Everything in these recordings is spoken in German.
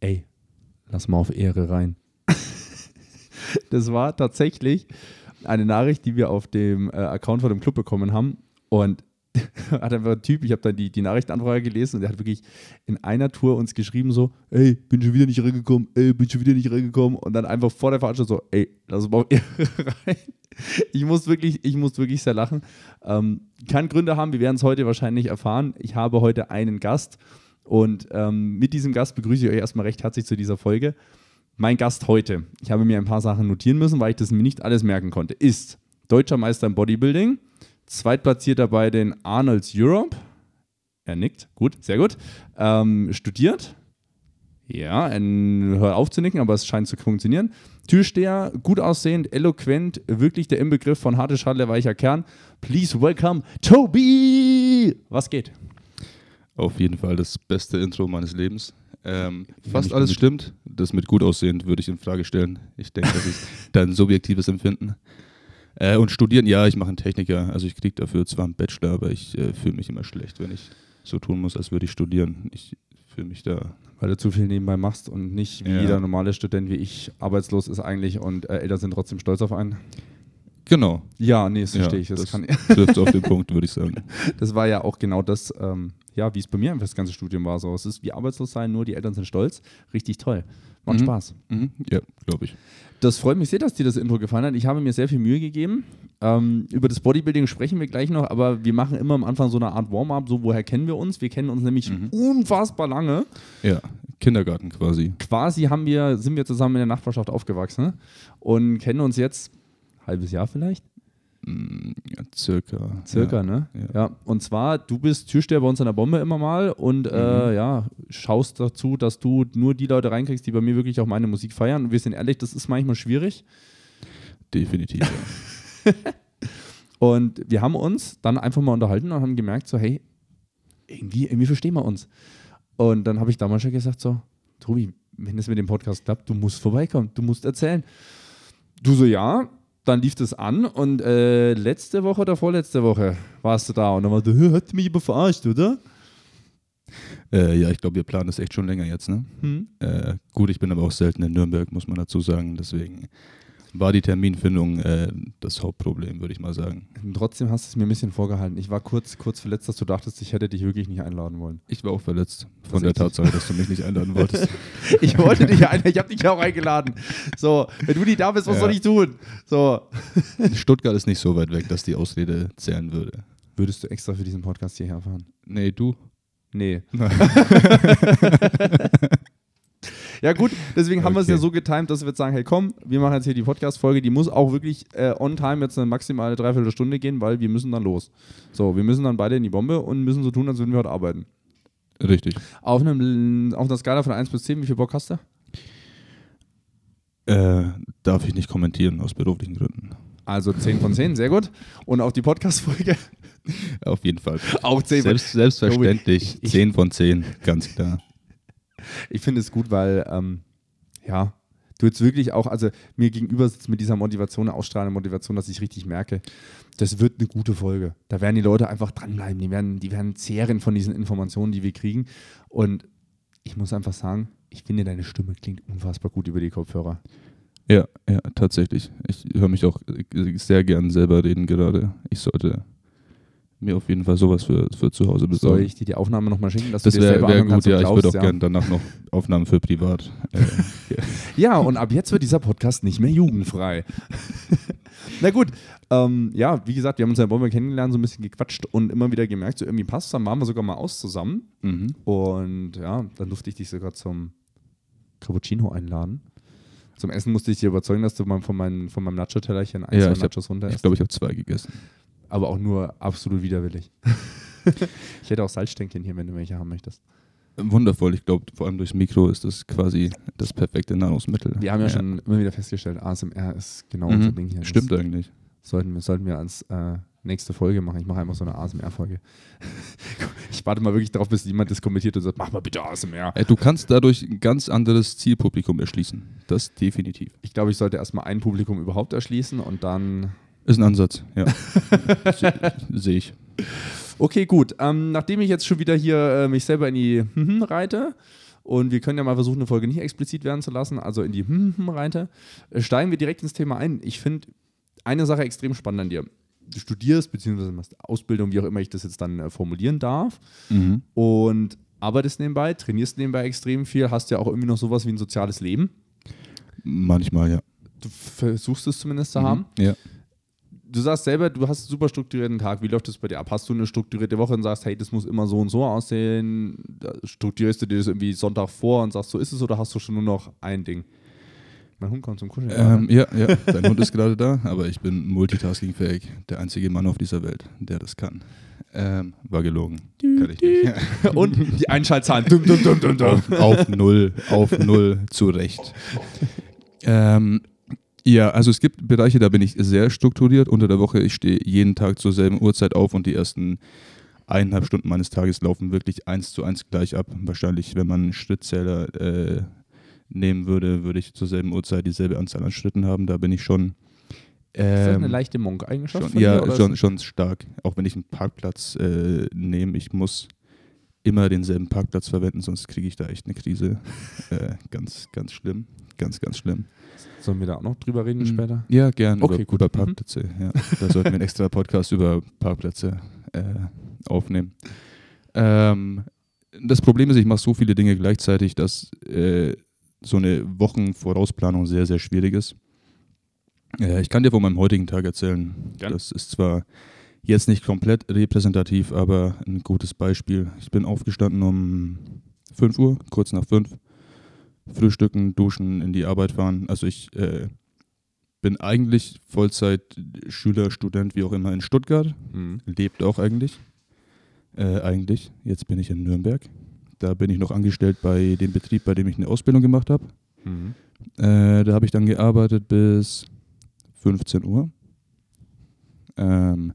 ey, lass mal auf Ehre rein. das war tatsächlich eine Nachricht, die wir auf dem äh, Account von dem Club bekommen haben. Und hat einfach ein Typ, ich habe dann die, die Nachrichtenanfrage gelesen und der hat wirklich in einer Tour uns geschrieben so, ey, bin schon wieder nicht reingekommen, ey, bin schon wieder nicht reingekommen und dann einfach vor der Veranstaltung so, ey, lass mal rein. Ich muss wirklich, ich muss wirklich sehr lachen. Ähm, kann Gründe haben, wir werden es heute wahrscheinlich erfahren. Ich habe heute einen Gast und ähm, mit diesem Gast begrüße ich euch erstmal recht herzlich zu dieser Folge. Mein Gast heute, ich habe mir ein paar Sachen notieren müssen, weil ich das mir nicht alles merken konnte, ist deutscher Meister im Bodybuilding, Zweitplatzierter bei den Arnolds Europe. Er nickt, gut, sehr gut. Ähm, studiert. Ja, hört auf zu nicken, aber es scheint zu funktionieren. Türsteher, gut aussehend, eloquent, wirklich der Inbegriff von harte Schale, weicher Kern. Please welcome Toby! Was geht? Auf jeden Fall das beste Intro meines Lebens. Ähm, fast alles stimmt. Das mit gut aussehend würde ich in Frage stellen. Ich denke, das ist dein subjektives Empfinden. Äh, und studieren, ja, ich mache einen Techniker. Also ich kriege dafür zwar einen Bachelor, aber ich äh, fühle mich immer schlecht, wenn ich so tun muss, als würde ich studieren. Ich fühle mich da. Weil du zu viel nebenbei machst und nicht wie ja. jeder normale Student wie ich arbeitslos ist eigentlich und äh, Eltern sind trotzdem stolz auf einen. Genau. Ja, nee, das verstehe ich. Das, das trifft auf den Punkt, würde ich sagen. Das war ja auch genau das, ähm, ja, wie es bei mir einfach das ganze Studium war. So, es ist wie arbeitslos sein, nur die Eltern sind stolz. Richtig toll. Macht mhm. Spaß. Mhm. Ja, glaube ich. Das freut mich sehr, dass dir das Intro gefallen hat. Ich habe mir sehr viel Mühe gegeben. Ähm, über das Bodybuilding sprechen wir gleich noch, aber wir machen immer am Anfang so eine Art Warm-up. So, woher kennen wir uns? Wir kennen uns nämlich mhm. unfassbar lange. Ja, Kindergarten quasi. Quasi haben wir, sind wir zusammen in der Nachbarschaft aufgewachsen und kennen uns jetzt halbes Jahr vielleicht. Ja, circa. Circa, ja, ne? Ja. ja. Und zwar, du bist Türsteher bei uns an der Bombe immer mal und äh, mhm. äh, ja, schaust dazu, dass du nur die Leute reinkriegst, die bei mir wirklich auch meine Musik feiern. Und wir sind ehrlich, das ist manchmal schwierig. Definitiv, ja. und wir haben uns dann einfach mal unterhalten und haben gemerkt, so, hey, irgendwie, irgendwie verstehen wir uns. Und dann habe ich damals schon gesagt, so, Tobi, wenn es mit dem Podcast klappt, du musst vorbeikommen, du musst erzählen. Du so, ja, dann lief das an und äh, letzte Woche oder vorletzte Woche warst du da und dann war du, hat mich aber verarscht, oder? Äh, ja, ich glaube, wir planen das echt schon länger jetzt. Ne? Hm. Äh, gut, ich bin aber auch selten in Nürnberg, muss man dazu sagen. Deswegen war die Terminfindung äh, das Hauptproblem, würde ich mal sagen. Trotzdem hast du es mir ein bisschen vorgehalten. Ich war kurz, kurz verletzt, dass du dachtest, ich hätte dich wirklich nicht einladen wollen. Ich war auch verletzt von der Tatsache, dass du mich nicht einladen wolltest. ich wollte dich einladen, ich habe dich auch eingeladen. So, wenn du nicht da bist, was ja. soll ich tun? So. Stuttgart ist nicht so weit weg, dass die Ausrede zählen würde. Würdest du extra für diesen Podcast hierher fahren? Nee, du? Nee. Ja, gut, deswegen haben okay. wir es ja so getimt, dass wir jetzt sagen: Hey, komm, wir machen jetzt hier die Podcast-Folge. Die muss auch wirklich äh, on time jetzt eine maximale Dreiviertelstunde gehen, weil wir müssen dann los. So, wir müssen dann beide in die Bombe und müssen so tun, als würden wir heute arbeiten. Richtig. Auf, einem, auf einer Skala von 1 bis 10, wie viel Bock hast du? Äh, darf ich nicht kommentieren, aus beruflichen Gründen. Also 10 von 10, sehr gut. Und auf die Podcast-Folge? Auf jeden Fall. Auch 10 Selbst, Selbstverständlich, ich, 10 von 10, ganz klar ich finde es gut, weil, ähm, ja, du jetzt wirklich auch, also mir gegenüber sitzt mit dieser Motivation, ausstrahlende Motivation, dass ich richtig merke, das wird eine gute Folge. Da werden die Leute einfach dranbleiben, die werden, die werden zehren von diesen Informationen, die wir kriegen. Und ich muss einfach sagen, ich finde, deine Stimme klingt unfassbar gut über die Kopfhörer. Ja, ja, tatsächlich. Ich höre mich auch sehr gern selber reden gerade. Ich sollte mir auf jeden Fall sowas für, für zu Hause besorgen. Soll ich dir die Aufnahme nochmal schicken? Dass das wäre wär gut, ja. ich würde auch ja. gerne danach noch Aufnahmen für privat. Äh, ja, und ab jetzt wird dieser Podcast nicht mehr jugendfrei. Na gut, ähm, ja, wie gesagt, wir haben uns ja in Bombe kennengelernt, so ein bisschen gequatscht und immer wieder gemerkt, so irgendwie passt Dann waren wir sogar mal aus zusammen. Mhm. Und ja, dann durfte ich dich sogar zum Cappuccino einladen. Zum Essen musste ich dir überzeugen, dass du mal von, mein, von meinem Nacho-Tellerchen ein, ja, zwei Nachos runter Ich glaube, ich habe zwei gegessen aber auch nur absolut widerwillig. ich hätte auch Salzstänkchen hier, wenn du welche haben möchtest. Wundervoll, ich glaube, vor allem durchs Mikro ist das quasi das perfekte Nahrungsmittel. Wir haben ja, ja. schon immer wieder festgestellt, ASMR ist genau mhm. unser Ding hier. Stimmt das eigentlich. Sollten wir, sollten wir als äh, nächste Folge machen. Ich mache einfach so eine ASMR-Folge. ich warte mal wirklich darauf, bis jemand das kommentiert und sagt, mach mal bitte ASMR. Du kannst dadurch ein ganz anderes Zielpublikum erschließen. Das definitiv. Ich glaube, ich sollte erstmal ein Publikum überhaupt erschließen und dann ist ein Ansatz, ja. Sehe ich. Okay, gut. Ähm, nachdem ich jetzt schon wieder hier äh, mich selber in die hm reite Und wir können ja mal versuchen, eine Folge nicht explizit werden zu lassen, also in die Hm-Hm-Reite. Äh, Steigen wir direkt ins Thema ein. Ich finde eine Sache extrem spannend an dir. Du studierst, beziehungsweise machst Ausbildung, wie auch immer ich das jetzt dann äh, formulieren darf. Mhm. Und arbeitest nebenbei, trainierst nebenbei extrem viel, hast ja auch irgendwie noch sowas wie ein soziales Leben. Manchmal, ja. Du versuchst es zumindest zu haben. Ja. Du sagst selber, du hast einen super strukturierten Tag. Wie läuft das bei dir ab? Hast du eine strukturierte Woche und sagst, hey, das muss immer so und so aussehen? Strukturierst du dir das irgendwie Sonntag vor und sagst, so ist es oder hast du schon nur noch ein Ding? Mein Hund kommt zum Kuscheln. Ähm, ja, ja, dein Hund ist gerade da, aber ich bin multitaskingfähig. Der einzige Mann auf dieser Welt, der das kann. Ähm, war gelogen. Kann ich nicht. und die Einschaltzahlen. Dum, dum, dum, dum, dum. auf, auf null, auf null, zu Recht. Ähm, ja, also es gibt Bereiche, da bin ich sehr strukturiert unter der Woche. Ich stehe jeden Tag zur selben Uhrzeit auf und die ersten eineinhalb Stunden meines Tages laufen wirklich eins zu eins gleich ab. Wahrscheinlich, wenn man einen Schrittzähler äh, nehmen würde, würde ich zur selben Uhrzeit dieselbe Anzahl an Schritten haben. Da bin ich schon. Ist das eine ähm, leichte Monk-Eigenschaft dir, ja, oder schon, schon stark. Auch wenn ich einen Parkplatz äh, nehme, ich muss immer denselben Parkplatz verwenden, sonst kriege ich da echt eine Krise. äh, ganz, ganz schlimm. Ganz, ganz schlimm. Sollen wir da auch noch drüber reden Mhm. später? Ja, gern. Okay, über, gut. über Mhm. Parkplätze. Ja. Da sollten wir einen extra Podcast über Parkplätze äh, aufnehmen. Ähm, das Problem ist, ich mache so viele Dinge gleichzeitig, dass äh, so eine Wochenvorausplanung sehr, sehr schwierig ist. Äh, ich kann dir von meinem heutigen Tag erzählen. Gern. Das ist zwar jetzt nicht komplett repräsentativ, aber ein gutes Beispiel. Ich bin aufgestanden um 5 Uhr, kurz nach 5. Frühstücken, duschen, in die Arbeit fahren. Also ich äh, bin eigentlich Vollzeit Schüler, Student, wie auch immer in Stuttgart. Mhm. Lebt auch eigentlich. Äh, eigentlich. Jetzt bin ich in Nürnberg. Da bin ich noch angestellt bei dem Betrieb, bei dem ich eine Ausbildung gemacht habe. Mhm. Äh, da habe ich dann gearbeitet bis 15 Uhr. Ähm,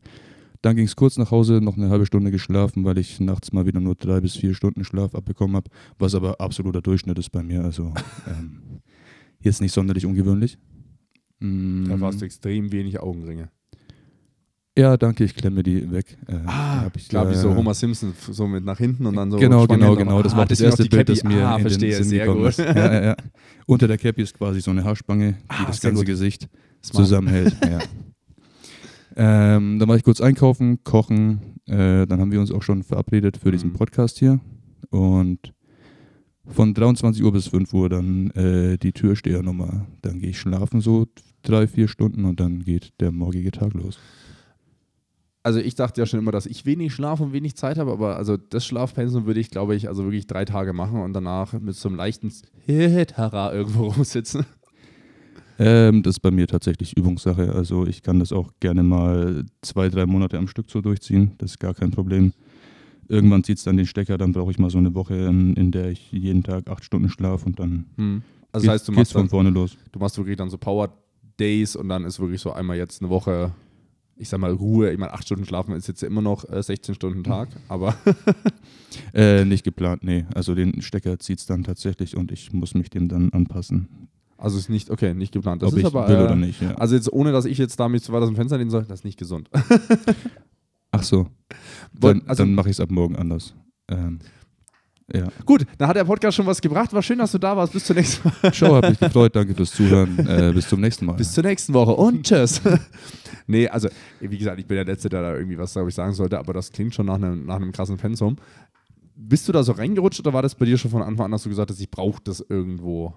dann ging es kurz nach Hause, noch eine halbe Stunde geschlafen, weil ich nachts mal wieder nur drei bis vier Stunden Schlaf abbekommen habe, was aber absoluter Durchschnitt ist bei mir. Also ähm, jetzt nicht sonderlich ungewöhnlich. Mm, Da warst du extrem wenig Augenringe. ja, danke, ich klemme die weg. Äh, Ah, ich, klar, wie so äh, Homer Simpson, so mit nach hinten und dann so. Genau, genau, genau. Das Ah, war das erste Bild, das mir ah, in verstehe, den Sinn sehr gekommen gut. ist. Ja, ja, ja. Unter der Cappy ist quasi so eine Haarspange, die Ah, das ganze gut. Gesicht Smart. zusammenhält. ja. ähm, dann war ich kurz einkaufen, kochen. Äh, dann haben wir uns auch schon verabredet für diesen Mhm. Podcast hier. Und von 23 Uhr bis 5 Uhr dann äh, die Türstehernummer. Dann gehe ich schlafen so drei, vier Stunden und dann geht der morgige Tag los. Also ich dachte ja schon immer, dass ich wenig Schlaf und wenig Zeit habe, aber also das Schlafpensum würde ich, glaube ich, also wirklich drei Tage machen und danach mit so einem leichten Hit-Hara irgendwo rumsitzen. Ähm, das ist bei mir tatsächlich Übungssache. Also ich kann das auch gerne mal zwei, drei Monate am Stück so durchziehen. Das ist gar kein Problem. Irgendwann zieht es dann den Stecker, dann brauche ich mal so eine Woche, in, der ich jeden Tag acht Stunden schlafe und dann Also geht- das heißt, du geht's machst, von dann, vorne los. du machst wirklich dann so Power Days und dann ist wirklich so einmal jetzt eine Woche, ich sag mal Ruhe. Ich meine, acht Stunden schlafen ist jetzt immer noch äh, 16 Stunden Tag, aber Äh, nicht geplant, nee. Also den Stecker zieht es dann tatsächlich und ich muss mich dem dann anpassen. Also ist nicht, okay, nicht geplant. Das ob ist ich aber, will äh, oder nicht. Ja. Also jetzt ohne, dass ich jetzt da mich zu weit aus dem Fenster lehnen soll, das ist nicht gesund. Ach so. Dann, also- dann mache ich es ab morgen anders. Ähm, ja. Gut, dann hat der Podcast schon was gebracht. War schön, dass du da warst. Bis zum nächsten Mal. Schau, hat mich gefreut. Danke fürs Zuhören. Äh, bis zum nächsten Mal. Bis zur nächsten Woche und tschüss. nee, also, wie gesagt, ich bin der Letzte, der da irgendwie was, glaube ich, sagen sollte, aber das klingt schon nach einem, nach einem krassen Pensum. Bist du da so reingerutscht oder war das bei dir schon von Anfang an, dass du gesagt hast, ich brauche das irgendwo?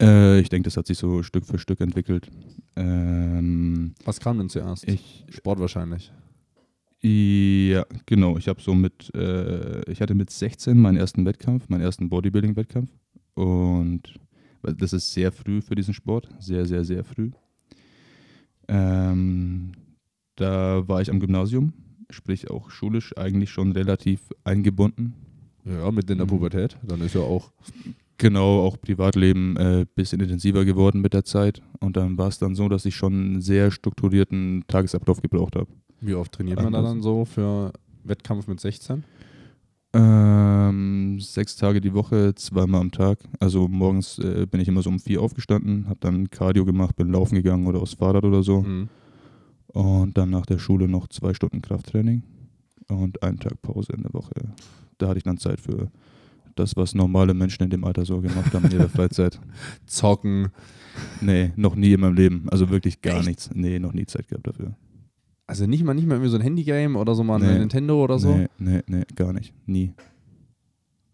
Äh, ich denke, das hat sich so Stück für Stück entwickelt. Ähm, Was kam denn zuerst? ich, Sport wahrscheinlich. ja, genau. Ich habe so mit, äh, ich hatte mit 16 meinen ersten Wettkampf, meinen ersten Bodybuilding-Wettkampf. Und das ist sehr früh für diesen Sport. Sehr, sehr, sehr früh. Ähm, da war ich am Gymnasium, sprich auch schulisch eigentlich schon relativ eingebunden. Ja, mit in der Mhm. Pubertät. Dann ist ja auch. Genau, auch Privatleben ein äh, bisschen intensiver geworden mit der Zeit. Und dann war es dann so, dass ich schon einen sehr strukturierten Tagesablauf gebraucht habe. Wie oft trainiert man da dann so für Wettkampf mit 16? Ähm, sechs Tage die Woche, zweimal am Tag. Also morgens äh, bin ich immer so um vier aufgestanden, habe dann Cardio gemacht, bin laufen gegangen oder aufs Fahrrad oder so. Mhm. Und dann nach der Schule noch zwei Stunden Krafttraining und einen Tag Pause in der Woche. Da hatte ich dann Zeit für das, was normale Menschen in dem Alter so gemacht haben in ihrer Freizeit. Zocken. Nee, noch nie in meinem Leben. Also wirklich gar Echt? nichts. Nee, noch nie Zeit gehabt dafür. Also nicht mal, nicht mal irgendwie so ein Handygame oder so mal ein Nee. Nintendo oder so. Nee, nee, nee, gar nicht. Nie.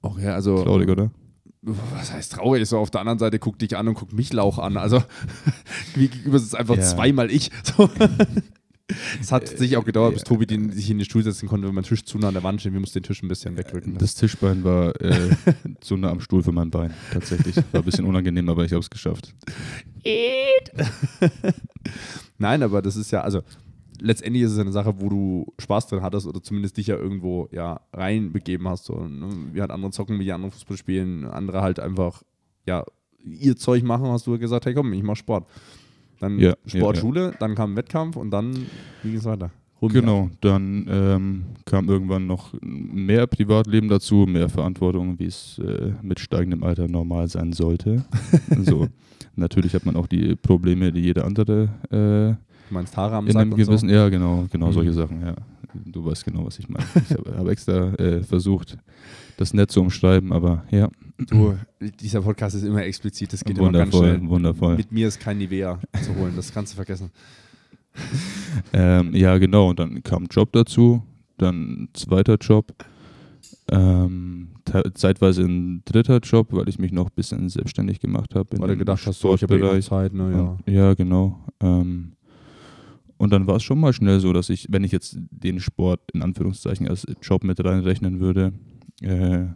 Okay, also Traurig, oder? was heißt traurig? So auf der anderen Seite guckt dich an und guckt mich Lauch an. Also wie gegenüber ist es einfach Ja. zweimal ich. So. Es hat sich auch gedauert, bis Tobi den, sich in den Stuhl setzen konnte, wenn mein Tisch zu nah an der Wand steht. Wir mussten den Tisch ein bisschen wegrücken. Das Tischbein war äh, so nah am Stuhl für mein Bein, tatsächlich. War ein bisschen unangenehm, aber ich habe es geschafft. Nein, aber das ist ja, also letztendlich ist es eine Sache, wo du Spaß drin hattest oder zumindest dich ja irgendwo ja reinbegeben hast. So, ne? Wir halt andere zocken, wie die anderen Fußball spielen, andere halt einfach ja ihr Zeug machen, hast du gesagt, hey komm, ich mach Sport. Dann Ja, Sport, ja, ja. Dann kam Wettkampf und dann wie ging es weiter? Genau, dann ähm, kam irgendwann noch mehr Privatleben dazu, mehr Verantwortung, wie es äh, mit steigendem Alter normal sein sollte. so, natürlich hat man auch die Probleme, die jeder andere äh. Du meinst Haare am in Sack einem gewissen, ja genau, genau Mhm. solche Sachen, ja. Du weißt genau, was ich meine. Ich habe hab extra äh, versucht, das nett zu umschreiben, aber ja. Du, dieser Podcast ist immer explizit, das geht immer ganz wundervoll, schnell. wundervoll. Mit mir ist kein Nivea zu holen, das kannst du vergessen. Ähm, ja, genau. Und dann kam Job dazu, dann zweiter Job, ähm, zeitweise ein dritter Job, weil ich mich noch ein bisschen selbstständig gemacht habe. Weil du gedacht hast, so, ich habe eh. Zeit, ne, ja. Ja, genau. Ähm, und dann war es schon mal schnell so, dass ich, wenn ich jetzt den Sport in Anführungszeichen als Job mit reinrechnen würde, äh,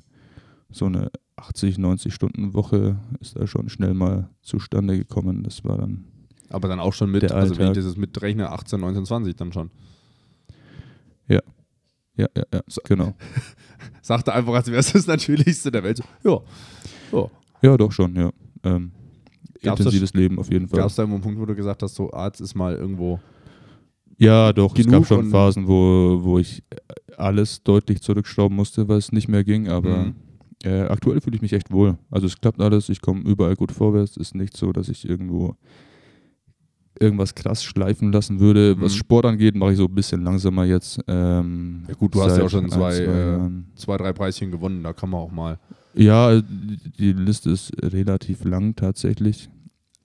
so eine 80, 90 Stunden Woche ist da schon schnell mal zustande gekommen. Das war dann Aber dann auch schon mit, also wenn ich das mitrechne, 18, 19, 20 dann schon. ja, ja, ja, genau. Sagte einfach, als wäre es das Natürlichste der Welt. Ja. ja. Ja, doch schon, ja. Ähm, intensives Leben auf jeden Fall. Gab es da irgendwo einen Punkt, wo du gesagt hast, so Arzt ist mal irgendwo. Ja, doch, es gab schon Phasen, wo, wo ich alles deutlich zurückschrauben musste, weil es nicht mehr ging, aber Mhm. äh, aktuell fühle ich mich echt wohl. Also es klappt alles, ich komme überall gut vorwärts. Es ist nicht so, dass ich irgendwo irgendwas krass schleifen lassen würde. Was Mhm. Sport angeht, mache ich so ein bisschen langsamer jetzt. Ähm, Ja gut, du hast ja auch schon ein, zwei, äh, zwei, drei Preischen gewonnen, da kann man auch mal. Ja, die Liste ist relativ lang tatsächlich.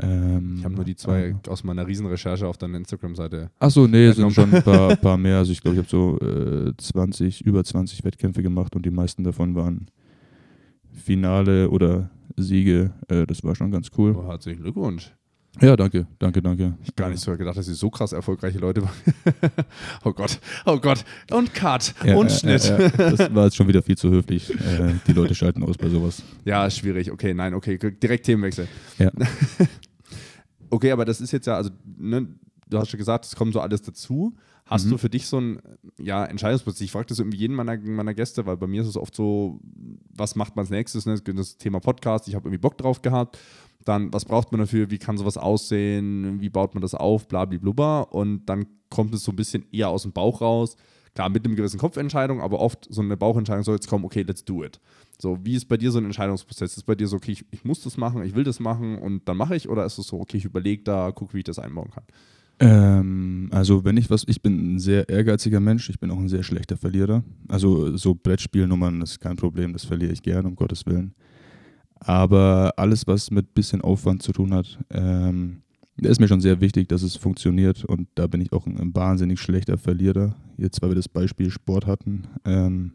Ähm, Ich habe nur die zwei aber- aus meiner Riesenrecherche auf deiner Instagram-Seite. Achso, nee, es sind schon ein paar, paar mehr. Also ich glaube, ich habe so äh, 20, über 20 Wettkämpfe gemacht und die meisten davon waren Finale oder Siege. Äh, das war schon ganz cool. Oh, herzlichen Glückwunsch. Ja, danke, danke, danke. Ich gar nicht so gedacht, dass sie so krass erfolgreiche Leute waren. oh Gott, oh Gott. Und Cut Ja, und äh, Schnitt. äh, äh, das war jetzt schon wieder viel zu höflich. Äh, die Leute schalten aus bei sowas. Ja, schwierig. Okay, nein, okay, direkt Themenwechsel. Ja. okay, aber das ist jetzt ja, also, ne, du hast schon gesagt, es kommt so alles dazu. Hast Mhm. du für dich so ein ja, Entscheidungsprozess? Ich frage das irgendwie jeden meiner, meiner Gäste, weil bei mir ist es oft so, was macht man als nächstes? Ne? Das Thema Podcast, ich habe irgendwie Bock drauf gehabt. Dann, was braucht man dafür? Wie kann sowas aussehen? Wie baut man das auf? Blablablubber. Und dann kommt es so ein bisschen eher aus dem Bauch raus. Klar, mit einem gewissen Kopfentscheidung, aber oft so eine Bauchentscheidung soll jetzt kommen, okay, let's do it. So, wie ist bei dir so ein Entscheidungsprozess? Ist bei dir so, okay, ich, ich muss das machen, ich will das machen und dann mache ich? Oder ist es so, okay, ich überlege da, gucke, wie ich das einbauen kann? Ähm, also wenn ich was, ich bin ein sehr ehrgeiziger Mensch, ich bin auch ein sehr schlechter Verlierer. Also so Brettspielnummern ist kein Problem, das verliere ich gern, um Gottes Willen. Aber alles, was mit bisschen Aufwand zu tun hat, ähm, ist mir schon sehr wichtig, dass es funktioniert und da bin ich auch ein, ein wahnsinnig schlechter Verlierer. Jetzt, weil wir das Beispiel Sport hatten. Ähm,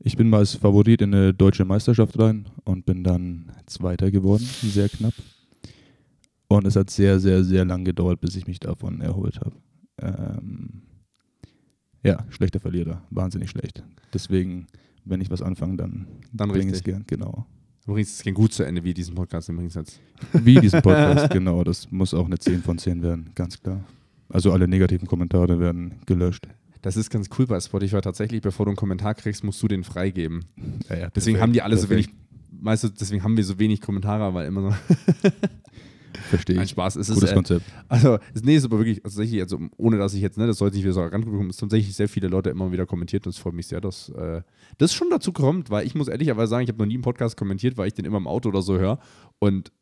ich bin mal als Favorit in eine deutsche Meisterschaft rein und bin dann Zweiter geworden, sehr knapp. Und es hat sehr, sehr, sehr lang gedauert, bis ich mich davon erholt habe. Ähm, ja, schlechter Verlierer, wahnsinnig schlecht. Deswegen, wenn ich was anfange, dann, Dann bringe ich es richtig. gern, genau. Übrigens, es ging gut zu Ende, wie diesen Podcast übrigens jetzt. Wie diesen Podcast, genau. Das muss auch eine 10 von 10 werden, ganz klar. Also alle negativen Kommentare werden gelöscht. Das ist ganz cool bei Spotify tatsächlich, bevor du einen Kommentar kriegst, musst du den freigeben. Ja, ja, Deswegen perfekt, haben die alle so wenig, weißt du, deswegen haben wir so wenig Kommentare, weil immer so Verstehe ein ich. Spaß. Es ist, Gutes äh, Konzept. also, es- nee, ist aber wirklich, also tatsächlich, also ohne dass ich jetzt, ne, das sollte nicht wieder so arrogant bekommen, es tatsächlich sehr viele Leute immer wieder kommentiert und es freut mich sehr, dass äh, das schon dazu kommt, weil ich muss ehrlicherweise sagen, ich habe noch nie einen Podcast kommentiert, weil ich den immer im Auto oder so höre und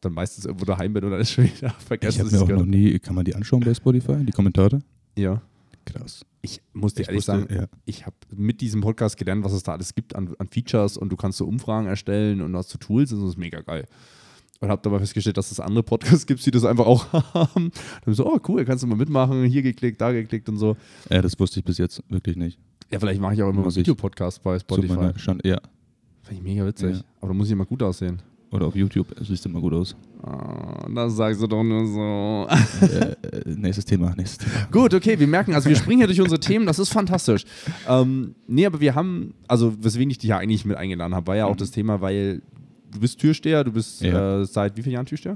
dann meistens irgendwo daheim bin und dann ist schon wieder Ich vergessen, habe dass mir ich auch es noch gehört nie, kann man die anschauen bei Spotify, die Kommentare? Ja. Krass. Ich muss dir Ich ehrlich wusste, sagen, ja. ich habe mit diesem Podcast gelernt, was es da alles gibt an, an Features und du kannst so Umfragen erstellen und hast so Tools und das ist mega geil. Und habe dabei festgestellt, dass es andere Podcasts gibt, die das einfach auch haben. Dann so, oh cool, kannst du mal mitmachen, hier geklickt, da geklickt und so. Äh, das wusste ich bis jetzt wirklich nicht. Ja, vielleicht mache ich auch immer mal Videopodcast bei Spotify. Schande, ja. Finde ich mega witzig. Ja. Aber da muss ich immer gut aussehen. Oder auf YouTube, das sieht immer gut aus. Ah, das sagst du doch nur so. äh, äh, nächstes Thema, nächstes Thema. Gut, okay, wir merken, also wir springen hier durch unsere Themen, das ist fantastisch. Ähm, nee, aber wir haben, also weswegen ich dich ja eigentlich mit eingeladen habe, war ja auch Mhm. das Thema, weil du bist Türsteher, du bist Ja. äh, seit wie vielen Jahren Türsteher?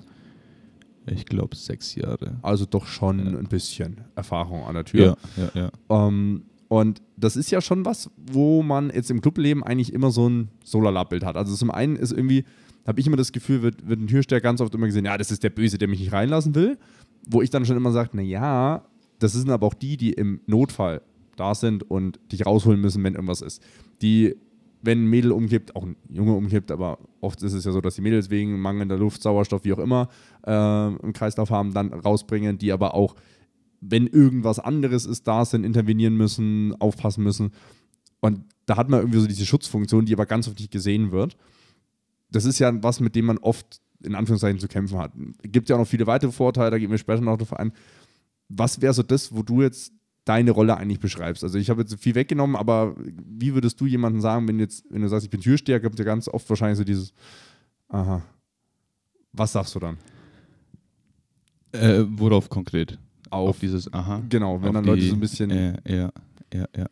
Ich glaube sechs Jahre. Also doch schon Ja. ein bisschen Erfahrung an der Tür. Ja, ja, ja. Ähm, und das ist ja schon was, wo man jetzt im Clubleben eigentlich immer so ein Solarlab-Bild hat. Also zum einen ist irgendwie, habe ich immer das Gefühl, wird, wird ein Türsteher ganz oft immer gesehen, ja, das ist der Böse, der mich nicht reinlassen will. Wo ich dann schon immer sage, naja, das sind aber auch die, die im Notfall da sind und dich rausholen müssen, wenn irgendwas ist. Die, wenn ein Mädel umkippt, auch ein Junge umkippt, aber oft ist es ja so, dass die Mädels wegen mangelnder Luft, Sauerstoff, wie auch immer, äh, im Kreislauf haben, dann rausbringen, die aber auch wenn irgendwas anderes ist, da sind, intervenieren müssen, aufpassen müssen. Und da hat man irgendwie so diese Schutzfunktion, die aber ganz oft nicht gesehen wird. Das ist ja was, mit dem man oft in Anführungszeichen zu kämpfen hat. Gibt ja auch noch viele weitere Vorteile, da gehen wir später noch drauf ein. Was wäre so das, wo du jetzt deine Rolle eigentlich beschreibst? Also ich habe jetzt viel weggenommen, aber wie würdest du jemandem sagen, wenn jetzt, wenn du sagst, ich bin Türsteher, gibt ja ganz oft wahrscheinlich so dieses, aha. Was sagst du dann? Äh, worauf konkret? Auf, Auf dieses Aha. genau, wenn dann Leute die- so ein bisschen Ja, ja, ja, ja.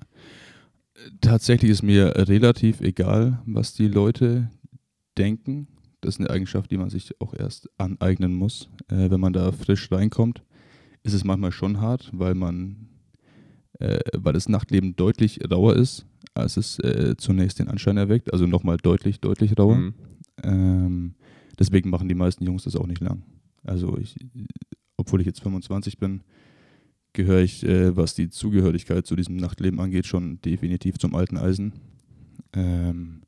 Tatsächlich ist mir relativ egal, was die Leute denken. Das ist eine Eigenschaft, die man sich auch erst aneignen muss. Äh, wenn man da frisch reinkommt, ist es manchmal schon hart, weil man, äh, weil das Nachtleben deutlich rauer ist, als es äh, zunächst den Anschein erweckt. Also nochmal deutlich, deutlich rauer. Mhm. Ähm, deswegen machen die meisten Jungs das auch nicht lang. Also ich, obwohl ich jetzt 25 bin, gehöre ich, äh, was die Zugehörigkeit zu diesem Nachtleben angeht, schon definitiv zum alten Eisen. Ähm,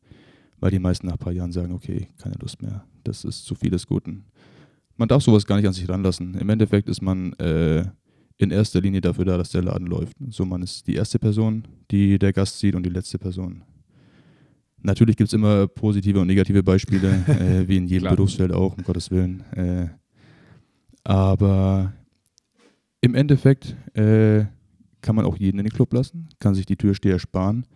weil die meisten nach ein paar Jahren sagen, okay, keine Lust mehr, das ist zu viel des Guten. Man darf sowas gar nicht an sich ranlassen. Im Endeffekt ist man äh, in erster Linie dafür da, dass der Laden läuft. So, man ist die erste Person, die der Gast sieht und die letzte Person. Natürlich gibt es immer positive und negative Beispiele, äh, wie in jedem Klar. Berufsfeld auch, um Gottes Willen. Äh, aber im Endeffekt äh, kann man auch jeden in den Club lassen, kann sich die Türsteher sparen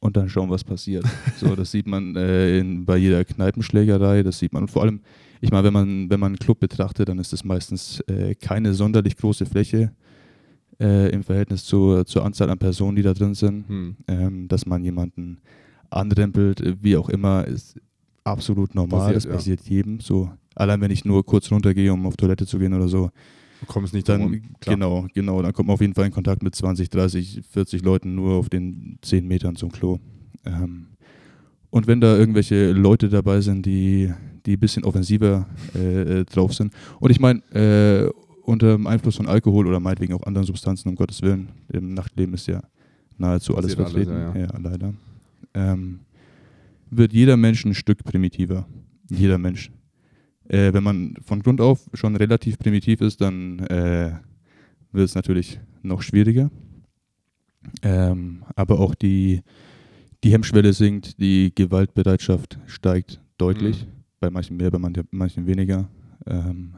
und dann schauen, was passiert. So, das sieht man äh, in, bei jeder Kneipenschlägerei, das sieht man. Und vor allem, ich meine, wenn man, wenn man einen Club betrachtet, dann ist es meistens äh, keine sonderlich große Fläche äh, im Verhältnis zur, zur Anzahl an Personen, die da drin sind. Hm. Ähm, dass man jemanden anrempelt, wie auch immer, ist absolut normal. Passiert, das ja. passiert jedem. So, allein wenn ich nur kurz runtergehe, um auf Toilette zu gehen oder so, Du kommst nicht dann. Klar. genau, genau, dann kommt man auf jeden Fall in Kontakt mit 20, 30, 40 Leuten nur auf den 10 Metern zum Klo. Ähm, und wenn da irgendwelche Leute dabei sind, die, die ein bisschen offensiver äh, äh, drauf sind, und ich meine, äh, unter dem Einfluss von Alkohol oder meinetwegen auch anderen Substanzen, um Gottes Willen, im Nachtleben ist ja nahezu alles alles, vertreten, ja, ja, leider, ähm, wird jeder Mensch ein Stück primitiver. Jeder Mensch. Äh, wenn man von Grund auf schon relativ primitiv ist, dann äh, wird es natürlich noch schwieriger. Ähm, aber auch die, die Hemmschwelle sinkt, die Gewaltbereitschaft steigt deutlich. Mhm. Bei manchen mehr, bei manchen, weniger. Ähm,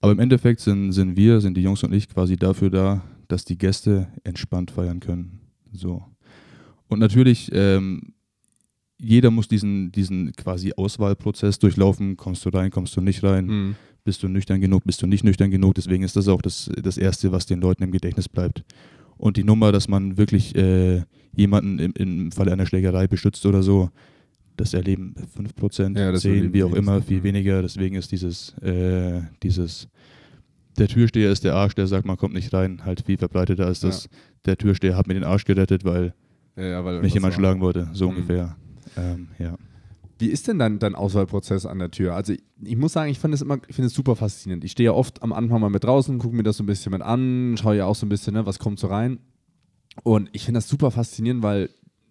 aber im Endeffekt sind, sind wir, sind die Jungs und ich quasi dafür da, dass die Gäste entspannt feiern können. So. Und natürlich, ähm, jeder muss diesen, diesen quasi Auswahlprozess durchlaufen. Kommst du rein, kommst du nicht rein? Hm. Bist du nüchtern genug, bist du nicht nüchtern genug? Deswegen ist das auch das, das Erste, was den Leuten im Gedächtnis bleibt. Und die Nummer, dass man wirklich äh, jemanden im, im Falle einer Schlägerei beschützt oder so, das erleben 5%, Ja, das 10, erleben wie auch immer, viel ja. weniger. Deswegen ist dieses, äh, dieses, der Türsteher ist der Arsch, der sagt, man kommt nicht rein, halt viel verbreiteter als das, der Türsteher hat mir den Arsch gerettet, weil Ja, ja, weil mich jemand war. schlagen wollte, so Mhm. ungefähr. Ähm, ja. Wie ist denn dann dein Auswahlprozess an der Tür? Also ich, ich muss sagen, ich finde es immer, ich finde es super faszinierend. Ich stehe ja oft am Anfang mal mit draußen, gucke mir das so ein bisschen mit an, schaue ja auch so ein bisschen, ne, was kommt so rein. Und ich finde das super faszinierend, weil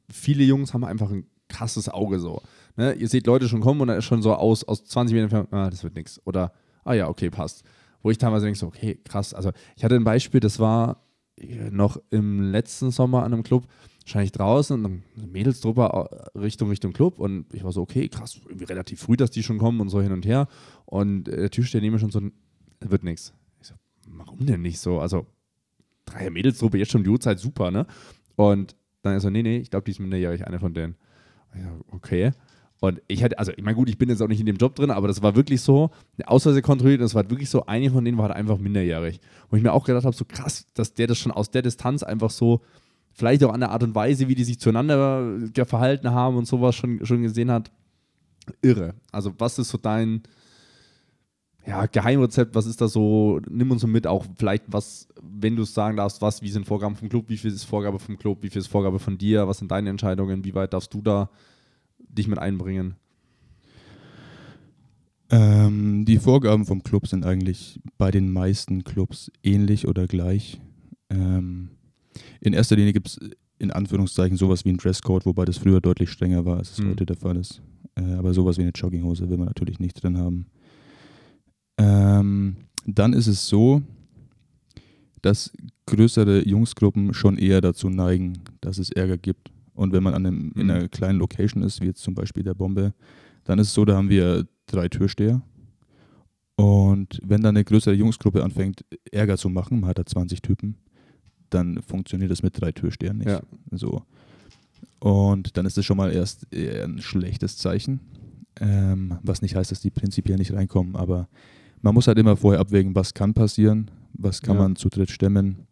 viele Jungs haben einfach ein krasses Auge so. Ne? Ihr seht Leute schon kommen und dann ist schon so aus, aus 20 Metern entfernt, ah, das wird nichts. Oder, ah ja, okay, passt. Wo ich teilweise denke, so, okay, krass. Also ich hatte ein Beispiel, das war noch im letzten Sommer an einem Club, wahrscheinlich draußen dann Mädelstruppe Richtung Richtung Club und ich war so, okay, krass, irgendwie relativ früh, dass die schon kommen und so hin und her. Und der Türsteher nehme schon so, wird nichts. Ich so, warum denn nicht so? Also, Dreier Mädelstruppe, jetzt schon die Uhrzeit, super, ne? Und dann ist er, nee, nee, ich glaube, die ist minderjährig, eine von denen. Ja, okay. Und ich hatte, also ich meine, gut, ich bin jetzt auch nicht in dem Job drin, aber das war wirklich so, eine Ausweise kontrolliert und es war wirklich so, eine von denen war halt einfach minderjährig. Wo ich mir auch gedacht habe, so krass, dass der das schon aus der Distanz einfach so, vielleicht auch an der Art und Weise, wie die sich zueinander ja, verhalten haben und sowas schon, schon gesehen hat, irre. Also was ist so dein ja, Geheimrezept, was ist da so, nimm uns so mit, auch vielleicht was, wenn du es sagen darfst, was, wie sind Vorgaben vom Club, wie viel ist Vorgabe vom Club, wie viel ist Vorgabe von dir, was sind deine Entscheidungen, wie weit darfst du da dich mit einbringen? Ähm, die Vorgaben vom Club sind eigentlich bei den meisten Clubs ähnlich oder gleich. Ähm, in erster Linie gibt es in Anführungszeichen sowas wie ein Dresscode, wobei das früher deutlich strenger war, als es mhm. heute der Fall ist. Äh, aber sowas wie eine Jogginghose will man natürlich nicht drin haben. Dann ist es so, dass größere Jungsgruppen schon eher dazu neigen, dass es Ärger gibt. Und wenn man an einem, in einer mhm. kleinen Location ist, wie jetzt zum Beispiel der Bombe, dann ist es so, da haben wir drei Türsteher. Und wenn dann eine größere Jungsgruppe anfängt, Ärger zu machen, man hat da 20 Typen, dann funktioniert das mit drei Türstehern nicht. Ja. So. Und dann ist das schon mal erst ein schlechtes Zeichen. Ähm, was nicht heißt, dass die prinzipiell nicht reinkommen, aber man muss halt immer vorher abwägen, was kann passieren, was kann ja. man zu dritt stemmen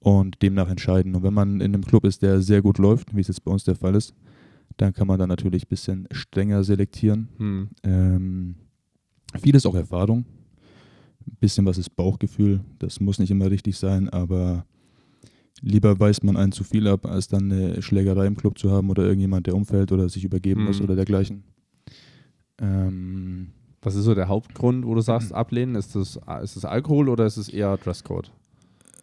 und demnach entscheiden. Und wenn man in einem Club ist, der sehr gut läuft, wie es jetzt bei uns der Fall ist, dann kann man dann natürlich ein bisschen strenger selektieren. Hm. Ähm, vieles auch Erfahrung. Ein bisschen was ist Bauchgefühl. Das muss nicht immer richtig sein, aber lieber weist man einen zu viel ab, als dann eine Schlägerei im Club zu haben oder irgendjemand, der umfällt oder sich übergeben hm. muss oder dergleichen. Ähm, was ist so der Hauptgrund, wo du sagst, ablehnen? Ist das, ist das Alkohol oder ist es eher Dresscode?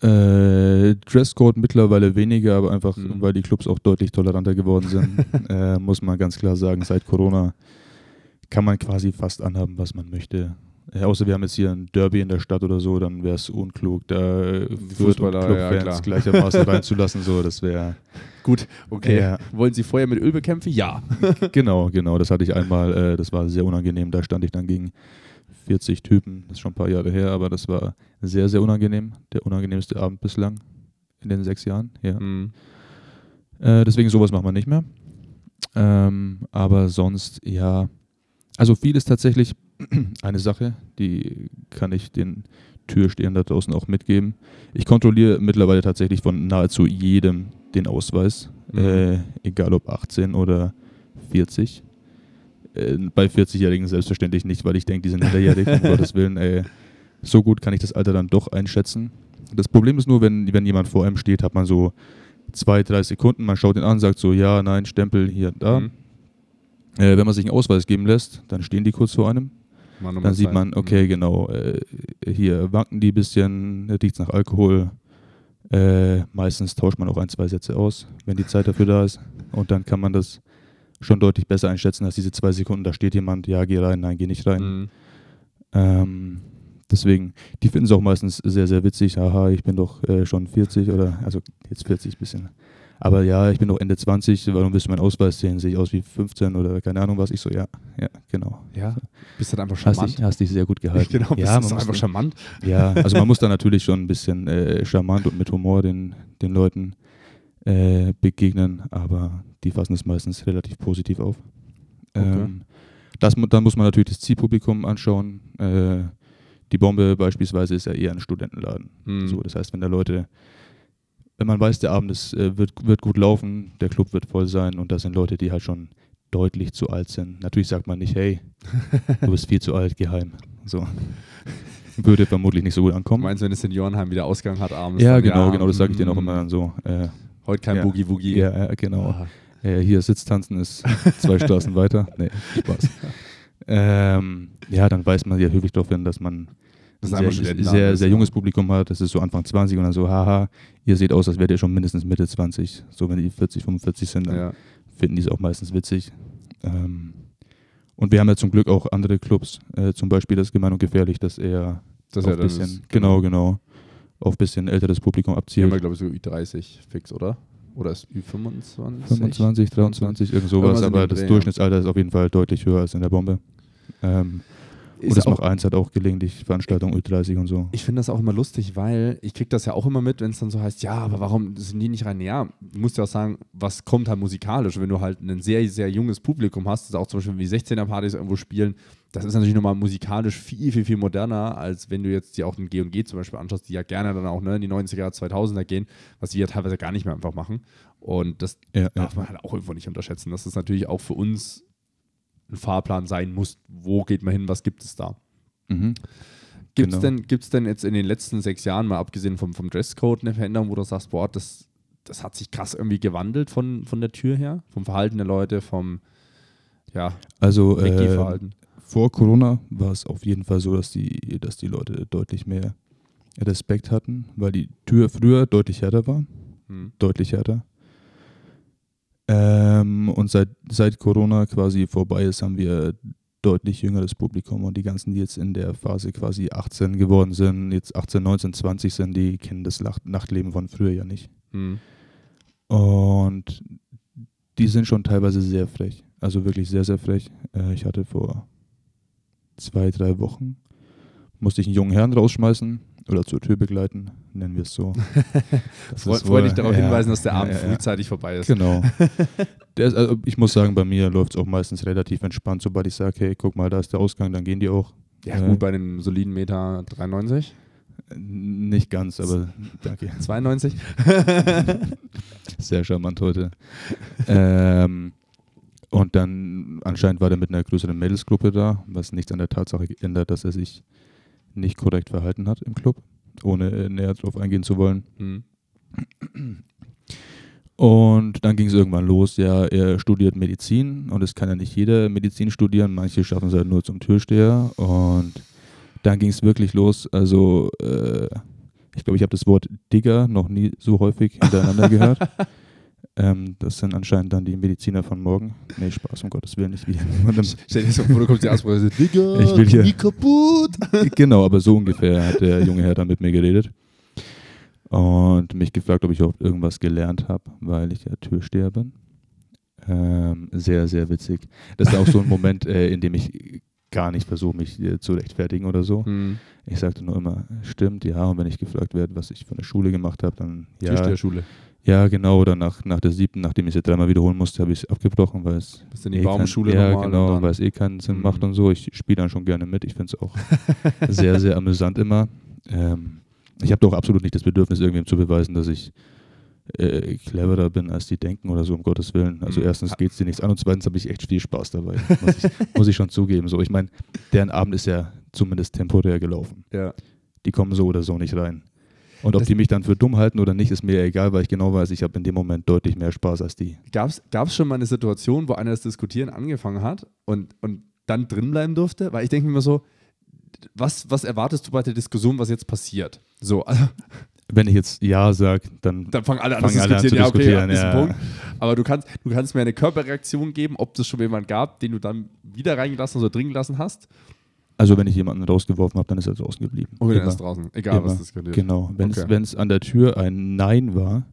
Äh, Dresscode mittlerweile weniger, aber einfach, mhm. weil die Clubs auch deutlich toleranter geworden sind, äh, muss man ganz klar sagen, seit Corona kann man quasi fast anhaben, was man möchte. Ja, außer wir haben jetzt hier ein Derby in der Stadt oder so, dann wäre es unklug, da Fußballer, Clubfans ja, gleichermaßen reinzulassen. So, das wäre gut. Okay. Ja. Wollen Sie Feuer mit Öl bekämpfen? Ja. genau, genau. Das hatte ich einmal. Äh, das war sehr unangenehm. Da stand ich dann gegen 40 Typen. Das ist schon ein paar Jahre her, aber das war sehr, sehr unangenehm. Der unangenehmste Abend bislang in den sechs Jahren. Ja. Mhm. Äh, deswegen sowas macht man nicht mehr. Ähm, aber sonst ja. Also viel ist tatsächlich eine Sache, die kann ich den Türstehern da draußen auch mitgeben. Ich kontrolliere mittlerweile tatsächlich von nahezu jedem den Ausweis, mhm. äh, egal ob 18 oder 40. Äh, bei 40-Jährigen selbstverständlich nicht, weil ich denke, die sind hinterjährig, um Gottes Willen. Äh, so gut kann ich das Alter dann doch einschätzen. Das Problem ist nur, wenn, wenn jemand vor einem steht, hat man so zwei, drei Sekunden, man schaut ihn an, sagt so, ja, nein, Stempel, hier, da. Mhm. Äh, wenn man sich einen Ausweis geben lässt, dann stehen die kurz vor einem dann sieht man, okay, mhm. genau, äh, hier wanken die ein bisschen, riecht es nach Alkohol. Äh, meistens tauscht man auch ein, zwei Sätze aus, wenn die Zeit dafür da ist. Und dann kann man das schon deutlich besser einschätzen als diese zwei Sekunden. Da steht jemand, ja, geh rein, nein, geh nicht rein. Mhm. Ähm, deswegen, die finden es auch meistens sehr, sehr witzig. Haha, ich bin doch äh, schon 40 oder, also jetzt 40 bisschen. Aber ja, ich bin noch Ende 20, warum willst du meinen Ausweis sehen? Sehe ich aus wie 15 oder keine Ahnung was? Ich so, ja, ja, genau. Ja, bist dann einfach charmant. Hast dich, hast dich sehr gut gehalten. genau, ja, bist du einfach charmant. Ja, also man muss da natürlich schon ein bisschen äh, charmant und mit Humor den, den Leuten äh, begegnen, aber die fassen es meistens relativ positiv auf. Okay. Ähm, das, dann muss man natürlich das Zielpublikum anschauen. Äh, die Bombe beispielsweise ist ja eher ein Studentenladen. Mhm. So, das heißt, wenn da Leute wenn man weiß, der Abend ist, äh, wird, wird gut laufen, der Club wird voll sein und das sind Leute, die halt schon deutlich zu alt sind. Natürlich sagt man nicht, hey, du bist viel zu alt, geheim. So. Würde vermutlich nicht so gut ankommen. Meinst du, wenn das Seniorenheim wieder Ausgang hat abends? Ja, genau, ja, genau, das sage ich denen auch immer dann so. Äh, Heute kein ja, Boogie-Woogie. Ja, ja, genau. Äh, hier Sitztanzen ist zwei Straßen weiter. Nee, Spaß. Ähm, ja, dann weiß man ja höflich darauf hin, dass man das ein sehr, sehr, sehr junges Publikum hat. Das ist so Anfang 20 und dann so, haha, ihr seht aus, als wärt ihr schon mindestens Mitte 20. So, wenn die 40, 45 sind, dann ja. finden die es auch meistens witzig. Ähm, und wir haben ja zum Glück auch andere Clubs, äh, zum Beispiel das Gemein und Gefährlich, dass er das ein bisschen, genau, genau. auf ein bisschen älteres Publikum abzielt. wir, glaube ich, so Ü30 fix, oder? Oder ist Ü25? 25, 23, irgend sowas, aber das ja. Durchschnittsalter ist auf jeden Fall deutlich höher als in der Bombe. Ähm, und Ist das auch- macht eins hat auch gelegentlich Veranstaltungen Ü30 und so. Ich finde das auch immer lustig, weil ich kriege das ja auch immer mit, wenn es dann so heißt, ja, aber warum sind die nicht rein? Ja, du musst ja auch sagen, was kommt halt musikalisch. Wenn du halt ein sehr, sehr junges Publikum hast, das auch zum Beispiel wie 16er-Partys irgendwo spielen, das ist natürlich nochmal musikalisch viel, viel, viel moderner, als wenn du jetzt dir auch den G&G zum Beispiel anschaust, die ja gerne dann auch ne, in die 90er, 2000er gehen, was wir ja teilweise gar nicht mehr einfach machen. Und das Ja, ja. darf man halt auch irgendwo nicht unterschätzen, das natürlich auch für uns ein Fahrplan sein muss. Wo geht man hin, was gibt es da? Mhm. Gibt es Genau. denn, gibt's denn jetzt in den letzten sechs Jahren, mal abgesehen vom, vom Dresscode, eine Veränderung, wo du sagst, boah, das, das hat sich krass irgendwie gewandelt von, von der Tür her? Vom Verhalten der Leute, vom ja, Also äh, vor Corona war es auf jeden Fall so, dass die, dass die Leute deutlich mehr Respekt hatten, weil die Tür früher deutlich härter war. Hm. Deutlich härter. Ähm, und seit, seit Corona quasi vorbei ist, haben wir deutlich jüngeres Publikum und die ganzen, die jetzt in der Phase quasi 18 geworden sind, jetzt 18, 19, 20 sind, die kennen das Nacht- Nachtleben von früher ja nicht. Hm. Und die sind schon teilweise sehr frech. Also wirklich sehr, sehr frech. Äh, ich hatte vor zwei, drei Wochen, musste ich einen jungen Herrn rausschmeißen oder zur Tür begleiten, nennen wir es so. Das Fre ist freudig wohl- darauf ja, hinweisen, dass der Abend ja, ja. frühzeitig vorbei ist. Genau. Ist, also ich muss sagen, bei mir läuft es auch meistens relativ entspannt. Sobald ich sage, hey, guck mal, da ist der Ausgang, dann gehen die auch. Ja, Äh, gut, bei einem soliden Meter 93, Äh, Nicht ganz, aber danke. 92. Sehr charmant heute. ähm, und dann anscheinend war der mit einer größeren Mädelsgruppe da, was nichts an der Tatsache ändert, dass er sich nicht korrekt verhalten hat im Club, ohne äh, näher darauf eingehen zu wollen. Hm. Und dann ging es irgendwann los, ja, er studiert Medizin und es kann ja nicht jeder Medizin studieren, manche schaffen es halt nur zum Türsteher und dann ging es wirklich los, also äh, ich glaube, ich habe das Wort Digger noch nie so häufig hintereinander gehört. Ähm, das sind anscheinend dann die Mediziner von morgen. Nee, Spaß, um Gottes Willen, nicht wie jemandem. Stell dir so vor, du kommst die Aussprache, Digga, Ich will hier- kaputt. genau, aber so ungefähr hat der junge Herr dann mit mir geredet. Und mich gefragt, ob ich überhaupt irgendwas gelernt habe, weil ich ja Türsteher bin. Ähm, sehr, sehr witzig. Das ist auch so ein Moment, äh, in dem ich gar nicht versuche, mich äh, zu rechtfertigen oder so. Hm. Ich sagte nur immer, stimmt, ja. Und wenn ich gefragt werde, was ich von der Schule gemacht habe, dann ja, Türsteherschule. Ja, genau. Oder nach, nach der siebten, nachdem ich es dreimal wiederholen musste, habe ich es abgebrochen, weil es Bist in die eh Baumschule kein, Ja, genau, dann- weil es eh keinen Sinn Mhm. macht und so. Ich spiele dann schon gerne mit. Ich finde es auch sehr, sehr amüsant immer. Ähm, ich habe doch absolut nicht das Bedürfnis, irgendwem zu beweisen, dass ich äh, cleverer bin, als die denken oder so, um Gottes Willen. Also Mhm. erstens geht es dir nichts an und zweitens habe ich echt viel Spaß dabei. Muss ich, muss ich schon zugeben. So, ich meine, deren Abend ist ja zumindest temporär gelaufen. Ja. Die kommen so oder so nicht rein. Und ob Das- die mich dann für dumm halten oder nicht, ist mir egal, weil ich genau weiß, ich habe in dem Moment deutlich mehr Spaß als die. Gab es schon mal eine Situation, wo einer das Diskutieren angefangen hat und, und dann drin bleiben durfte? Weil ich denke mir immer so, was, was erwartest du bei der Diskussion, was jetzt passiert? So, also, Wenn ich jetzt Ja sage, dann dann fangen alle an Fangen zu alle an diskutieren. zu ja, okay, diskutieren, ein ja. Punkt. Aber du kannst, du kannst mir eine Körperreaktion geben, ob es schon jemanden gab, den du dann wieder reingelassen oder drin gelassen hast. Also wenn ich jemanden rausgeworfen habe, dann ist er draußen geblieben. Wieder Immer. ist draußen. Egal, Immer. was diskutiert. Genau. Wenn Okay. es an der Tür ein Nein war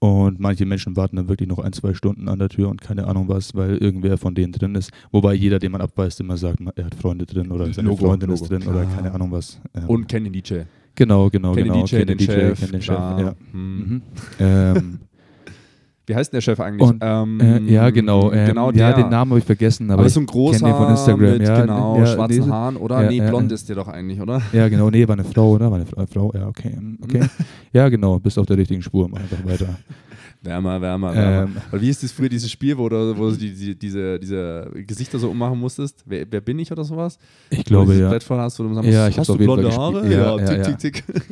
und manche Menschen warten dann wirklich noch ein, zwei Stunden an der Tür und keine Ahnung was, weil irgendwer von denen drin ist. Wobei jeder, den man abweist, immer sagt, er hat Freunde drin oder seine Logo, Freundin Logo. ist drin oder Klar. keine Ahnung was. Ähm, Und kenn den DJ. genau, genau, Kenn genau. den DJ, den, Chef. kenn den Chef, klar. ja. Hm. Mhm. ähm, Wie heißt denn der Chef eigentlich? Und, Ähm, äh, ja, genau. Ähm, genau ja, der. den Namen habe ich vergessen, aber, aber, so ein großer den von Instagram. mit ja, genau, ja, schwarzen nee, Haaren, oder? ja, nee, ja, blond ja. ist der doch eigentlich, oder? Ja, genau. Nee, war eine Frau, oder? War eine Fra- Frau? Ja, okay. hm, okay. ja, genau. Bist auf der richtigen Spur. Mach einfach weiter. Wärmer, wärmer, wärmer. Ähm. Wie ist das früher dieses Spiel, wo du, wo du die, die, diese, diese Gesichter so ummachen musstest? Wer, wer bin ich oder sowas? Ich glaube, ja. Brett voll hast, wo du sagen Ja, ich hast du blonde Haare? Ja, ja, tick, ja. tick, tick.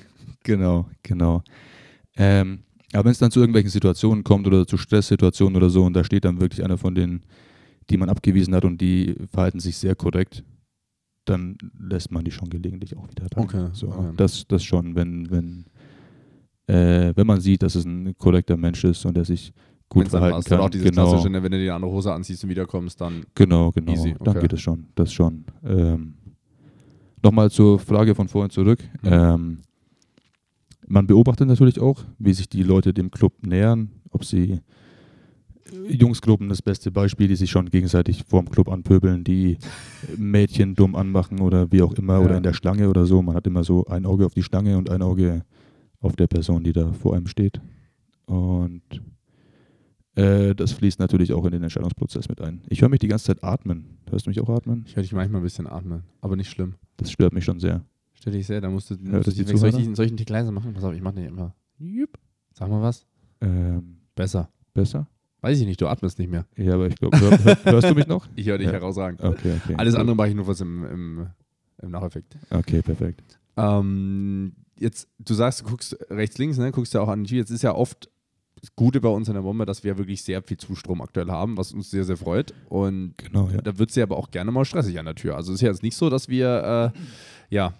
Genau, genau. Ähm, aber wenn es dann zu irgendwelchen Situationen kommt oder zu Stresssituationen oder so und da steht dann wirklich einer von denen, die man abgewiesen hat und die verhalten sich sehr korrekt, dann lässt man die schon gelegentlich auch wieder rein. Okay, So, okay. Das, das schon, wenn, wenn, äh, wenn man sieht, dass es ein korrekter Mensch ist und der sich gut Wenn's dann verhalten kann. Oder auch dieses genau, klassische, ne, wenn du die andere Hose anziehst und wiederkommst, dann genau, genau. Easy, Dann okay. geht es schon. Das schon. Ähm, Nochmal zur Frage von vorhin zurück. Mhm. Ähm, man beobachtet natürlich auch, wie sich die Leute dem Club nähern, ob sie Jungsgruppen das beste Beispiel, die sich schon gegenseitig vorm Club anpöbeln, die Mädchen dumm anmachen oder wie auch immer Ja. oder in der Schlange oder so. Man hat immer so ein Auge auf die Schlange und ein Auge auf der Person, die da vor einem steht. Und äh, das fließt natürlich auch in den Entscheidungsprozess mit ein. Ich höre mich die ganze Zeit atmen. Hörst du mich auch atmen? Ich höre dich manchmal ein bisschen atmen, aber nicht schlimm. Das stört mich schon sehr. Stell dich sehr, da musst du, Hört musst du die. Soll ich, ich einen Tick leiser machen? Pass auf, ich mache nicht immer. Jupp. Sag mal was. Ähm, Besser. besser? Weiß ich nicht, du atmest nicht mehr. Ja, aber ich glaube, hör, hör, hörst du mich noch? Ich höre dich Ja. herausragend. Okay, okay. Alles Gut. andere mache ich nur was im, im, im Nacheffekt. Okay, perfekt. Ähm, jetzt, du sagst, du guckst rechts, links, ne? guckst ja auch an die Tür. Jetzt ist ja oft das Gute bei uns in der Bombe, dass wir wirklich sehr viel Zustrom aktuell haben, was uns sehr, sehr freut. Und Genau, ja. da wird es ja aber auch gerne mal stressig an der Tür. Also es ist ja jetzt nicht so, dass wir äh, ja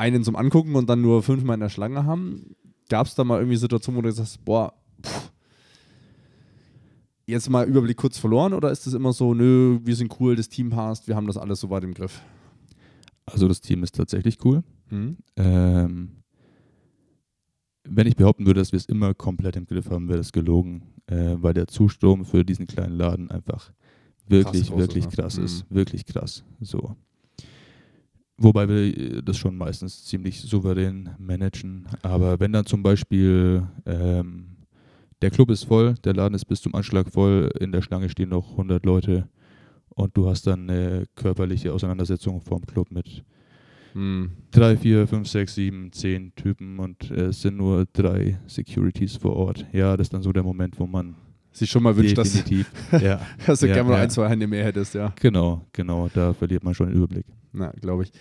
einen zum Angucken und dann nur fünfmal in der Schlange haben. Gab es da mal irgendwie Situationen, wo du gesagt hast, boah, pff, jetzt mal Überblick kurz verloren oder ist es immer so, nö, wir sind cool, das Team passt, wir haben das alles soweit im Griff? Also das Team ist tatsächlich cool. Hm? Ähm, wenn ich behaupten würde, dass wir es immer komplett im Griff haben, wäre das gelogen, äh, weil der Zustrom für diesen kleinen Laden einfach wirklich, groß wirklich ist, ne? krass Mhm. ist. Wirklich krass. So. Wobei wir äh, das schon meistens ziemlich souverän managen. Aber wenn dann zum Beispiel ähm, der Club ist voll, der Laden ist bis zum Anschlag voll, in der Schlange stehen noch 100 Leute und du hast dann eine körperliche Auseinandersetzung vorm Club mit Hm. drei, vier, fünf, sechs, sieben, zehn Typen und es sind nur drei Securities vor Ort. Ja, das ist dann so der Moment, wo man Sich schon mal wünscht, dass, definitiv, ja, dass du Ja, gerne mal ja. ein, zwei Hände mehr hättest, ja. genau, genau, da verliert man schon den Überblick. Na, glaube ich.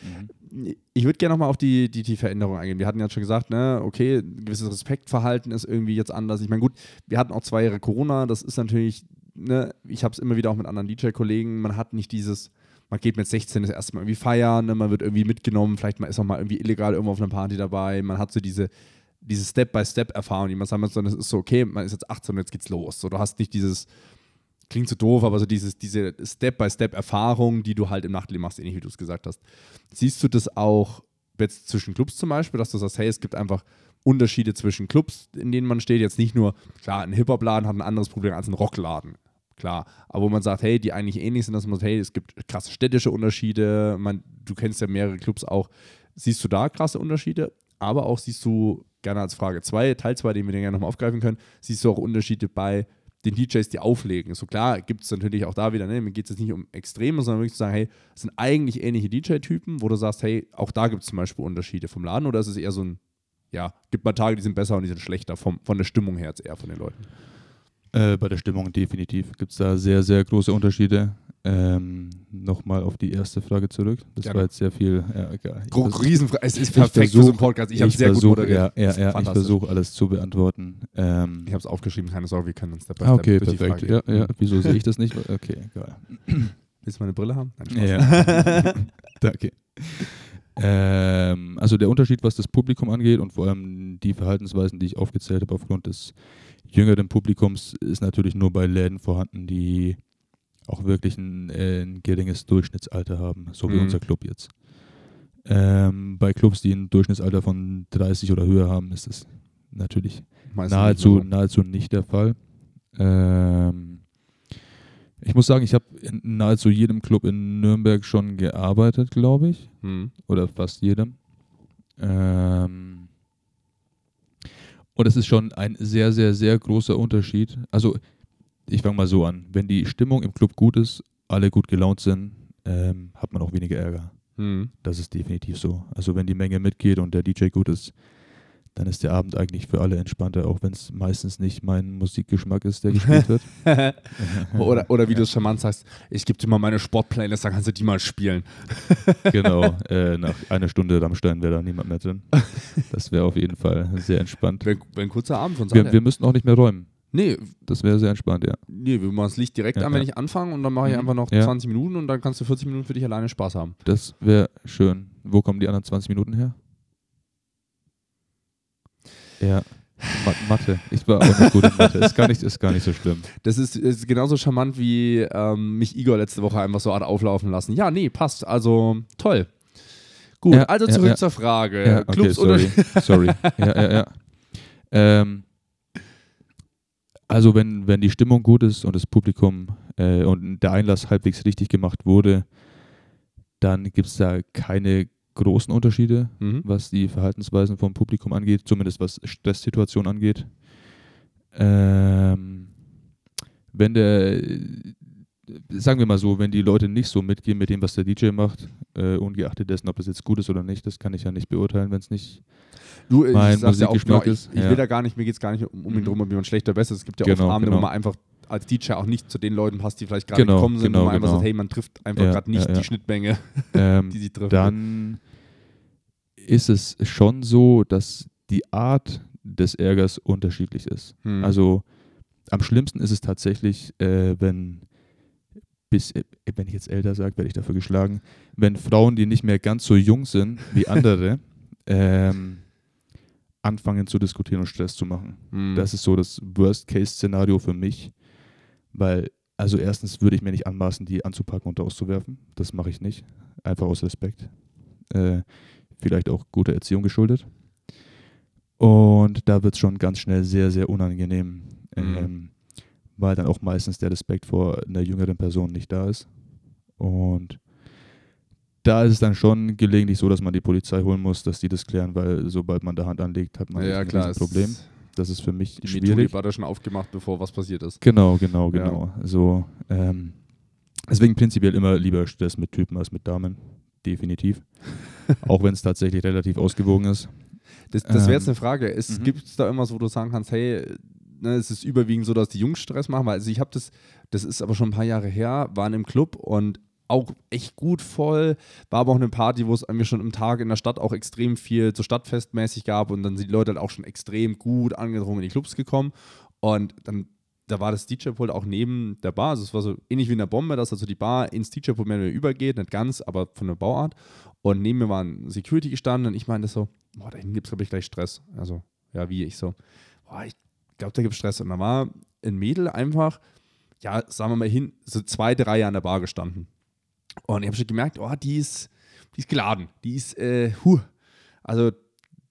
Ich würde gerne nochmal auf die, die, die Veränderung eingehen. Wir hatten ja schon gesagt, ne, okay, ein gewisses Respektverhalten ist irgendwie jetzt anders. Ich meine, gut, wir hatten auch zwei Jahre Corona, das ist natürlich, ne, ich habe es immer wieder auch mit anderen DJ-Kollegen, man hat nicht dieses, man geht mit 16 das erste Mal irgendwie feiern, ne, man wird irgendwie mitgenommen, vielleicht mal ist auch mal irgendwie illegal irgendwo auf einer Party dabei, man hat so diese, diese Step-by-Step-Erfahrung, die man muss, sondern es ist so, okay, man ist jetzt 18 und jetzt geht's los. So, du hast nicht dieses, klingt so doof, aber so dieses, diese Step-by-Step-Erfahrung, die du halt im Nachtleben machst, ähnlich wie du es gesagt hast. Siehst du das auch jetzt zwischen Clubs zum Beispiel, dass du sagst, hey, es gibt einfach Unterschiede zwischen Clubs, in denen man steht. Jetzt nicht nur, klar, ein Hip-Hop-Laden hat ein anderes Problem als ein Rockladen. Klar, aber wo man sagt, hey, die eigentlich ähnlich sind, dass man sagt, hey, es gibt krasse städtische Unterschiede, man, du kennst ja mehrere Clubs auch. Siehst du da krasse Unterschiede? Aber auch siehst du gerne als Frage 2, Teil 2, den wir dann gerne nochmal aufgreifen können, siehst du auch Unterschiede bei den DJs, die auflegen. So klar gibt es natürlich auch da wieder, ne, mir geht es jetzt nicht um Extreme, sondern wirklich zu sagen, hey, es sind eigentlich ähnliche DJ-Typen, wo du sagst, hey, auch da gibt es zum Beispiel Unterschiede vom Laden oder ist es eher so ein, ja, gibt mal Tage, die sind besser und die sind schlechter, vom, von der Stimmung her jetzt eher von den Leuten. Äh, bei der Stimmung definitiv gibt es da sehr, sehr große Unterschiede. Ähm, Nochmal auf die erste Frage zurück. Das Gerne. war jetzt sehr viel. Ja, egal. Riesenfrage, es ist perfekt für so versuch- einen Podcast. Ich habe sehr gut versuch- moderiert. Ja, ja, ja, ich versuche alles zu beantworten. Ähm, Ich habe es aufgeschrieben, keine Sorge, wir können uns by ah, okay, perfekt. Ja, ja. Wieso sehe ich das nicht? Okay, egal. Willst du meine Brille haben? Nein. Ja. Danke. Ähm, also der Unterschied, was das Publikum angeht und vor allem die Verhaltensweisen, die ich aufgezählt habe aufgrund des jüngeren Publikums, ist natürlich nur bei Läden vorhanden, die auch wirklich ein, äh, ein geringes Durchschnittsalter haben, so wie Mhm. unser Club jetzt. Ähm, bei Clubs, die ein Durchschnittsalter von 30 oder höher haben, ist das natürlich Meistens nahezu, nicht nahezu nicht der Fall. Ähm, ich muss sagen, ich habe in nahezu jedem Club in Nürnberg schon gearbeitet, glaube ich. Hm. Oder fast jedem. Ähm, und es ist schon ein sehr, sehr, sehr großer Unterschied. Also, ich fange mal so an. Wenn die Stimmung im Club gut ist, alle gut gelaunt sind, ähm, hat man auch weniger Ärger. Hm. Das ist definitiv so. Also wenn die Menge mitgeht und der DJ gut ist, dann ist der Abend eigentlich für alle entspannter, auch wenn es meistens nicht mein Musikgeschmack ist, der gespielt wird. oder, oder wie du es charmant sagst, ich gebe dir mal meine Sportplaylist, dann kannst du die mal spielen. genau, äh, nach einer Stunde Rammstein wäre da niemand mehr drin. Das wäre auf jeden Fall sehr entspannt. Wäre wär ein kurzer Abend von uns Wir, wir müssten auch nicht mehr räumen. Nee, Das wäre sehr entspannt, ja. nee, wir machen das Licht direkt Ja, an, wenn ja. ich anfange und dann mache ich Mhm. einfach noch Ja. 20 Minuten und dann kannst du 40 Minuten für dich alleine Spaß haben. Das wäre schön. Wo kommen die anderen 20 Minuten her? Ja, Ma Mathe. Ich war auch nicht gut in Mathe. Ist gar nicht, ist gar nicht so schlimm. Das ist, ist genauso charmant, wie ähm, mich Igor letzte Woche einfach so auflaufen lassen. Ja, nee, passt. Also toll. Gut, Ja, also zurück ja. zur Frage. Ja, okay, Clubs oder sorry. sorry. Ja, ja, ja. Ähm, also wenn, wenn die Stimmung gut ist und das Publikum äh, und der Einlass halbwegs richtig gemacht wurde, dann gibt es da keine großen Unterschiede, Mhm. was die Verhaltensweisen vom Publikum angeht, zumindest was Stresssituationen angeht. Ähm, wenn der, sagen wir mal so, wenn die Leute nicht so mitgehen mit dem, was der DJ macht, äh, ungeachtet dessen, ob das jetzt gut ist oder nicht, das kann ich ja nicht beurteilen, wenn es nicht. Du, ich mein ja auch, genau, Musikgeschmack ich, ist, ich ja. will da gar nicht, mir geht es gar nicht um, um ihn Mhm. drum, ob jemand schlechter besser ist. Es gibt ja Genau, oft Abende, genau. wo man einfach als DJ auch nicht zu den Leuten passt, die vielleicht gerade Genau, gekommen sind, genau, wo man einfach genau. sagt, hey, man trifft einfach Ja, gerade nicht die Schnittmenge, Ähm, die sie trifft. dann ist es schon so, dass die Art des Ärgers unterschiedlich ist. Hm. Also am schlimmsten ist es tatsächlich, äh, wenn bis, äh, wenn ich jetzt älter sage, werde ich dafür geschlagen, wenn Frauen, die nicht mehr ganz so jung sind wie andere, ähm, anfangen zu diskutieren und Stress zu machen. Hm. Das ist so das Worst-Case-Szenario für mich, weil, also erstens würde ich mir nicht anmaßen, die anzupacken und auszuwerfen. Das mache ich nicht, einfach aus Respekt. Äh, vielleicht auch guter Erziehung geschuldet. Und da wird es schon ganz schnell sehr, sehr unangenehm, Mhm. ähm, weil dann auch meistens der Respekt vor einer jüngeren Person nicht da ist. Und da ist es dann schon gelegentlich so, dass man die Polizei holen muss, dass die das klären, weil sobald man da Hand anlegt, hat man ja, ein klar, Problem. Das ist für mich Die schwierig. MeToo-Debatte schon aufgemacht, bevor was passiert ist. Genau, genau, Ja. genau. So, ähm, deswegen prinzipiell immer lieber Stress mit Typen als mit Damen. Definitiv. Auch wenn es tatsächlich relativ ausgewogen ist. Das, das wäre jetzt Ähm, eine Frage. Es mhm. gibt es da irgendwas, wo du sagen kannst, hey, ne, es ist überwiegend so, dass die Jungs Stress machen, weil also ich habe das, das ist aber schon ein paar Jahre her, waren im Club und auch echt gut voll. War aber auch eine Party, wo es irgendwie schon im Tag in der Stadt auch extrem viel so stadtfestmäßig gab und dann sind die Leute halt auch schon extrem gut angedrungen in die Clubs gekommen und dann da war das DJ-Pult auch neben der Bar. Also es war so ähnlich wie in der Bombe, dass also die Bar ins DJ-Pult mehr oder weniger übergeht, nicht ganz, aber von der Bauart. Und neben mir war ein Security gestanden und ich meinte so, boah, da hinten gibt es, glaube ich, gleich Stress. Also, ja, wie? Ich so, boah, ich glaube, da gibt es Stress. Und da war ein Mädel einfach, ja, sagen wir mal hin, so zwei, drei Jahre an der Bar gestanden. Und ich habe schon gemerkt, oh, die ist, die ist geladen. Die ist, äh, huh. Also,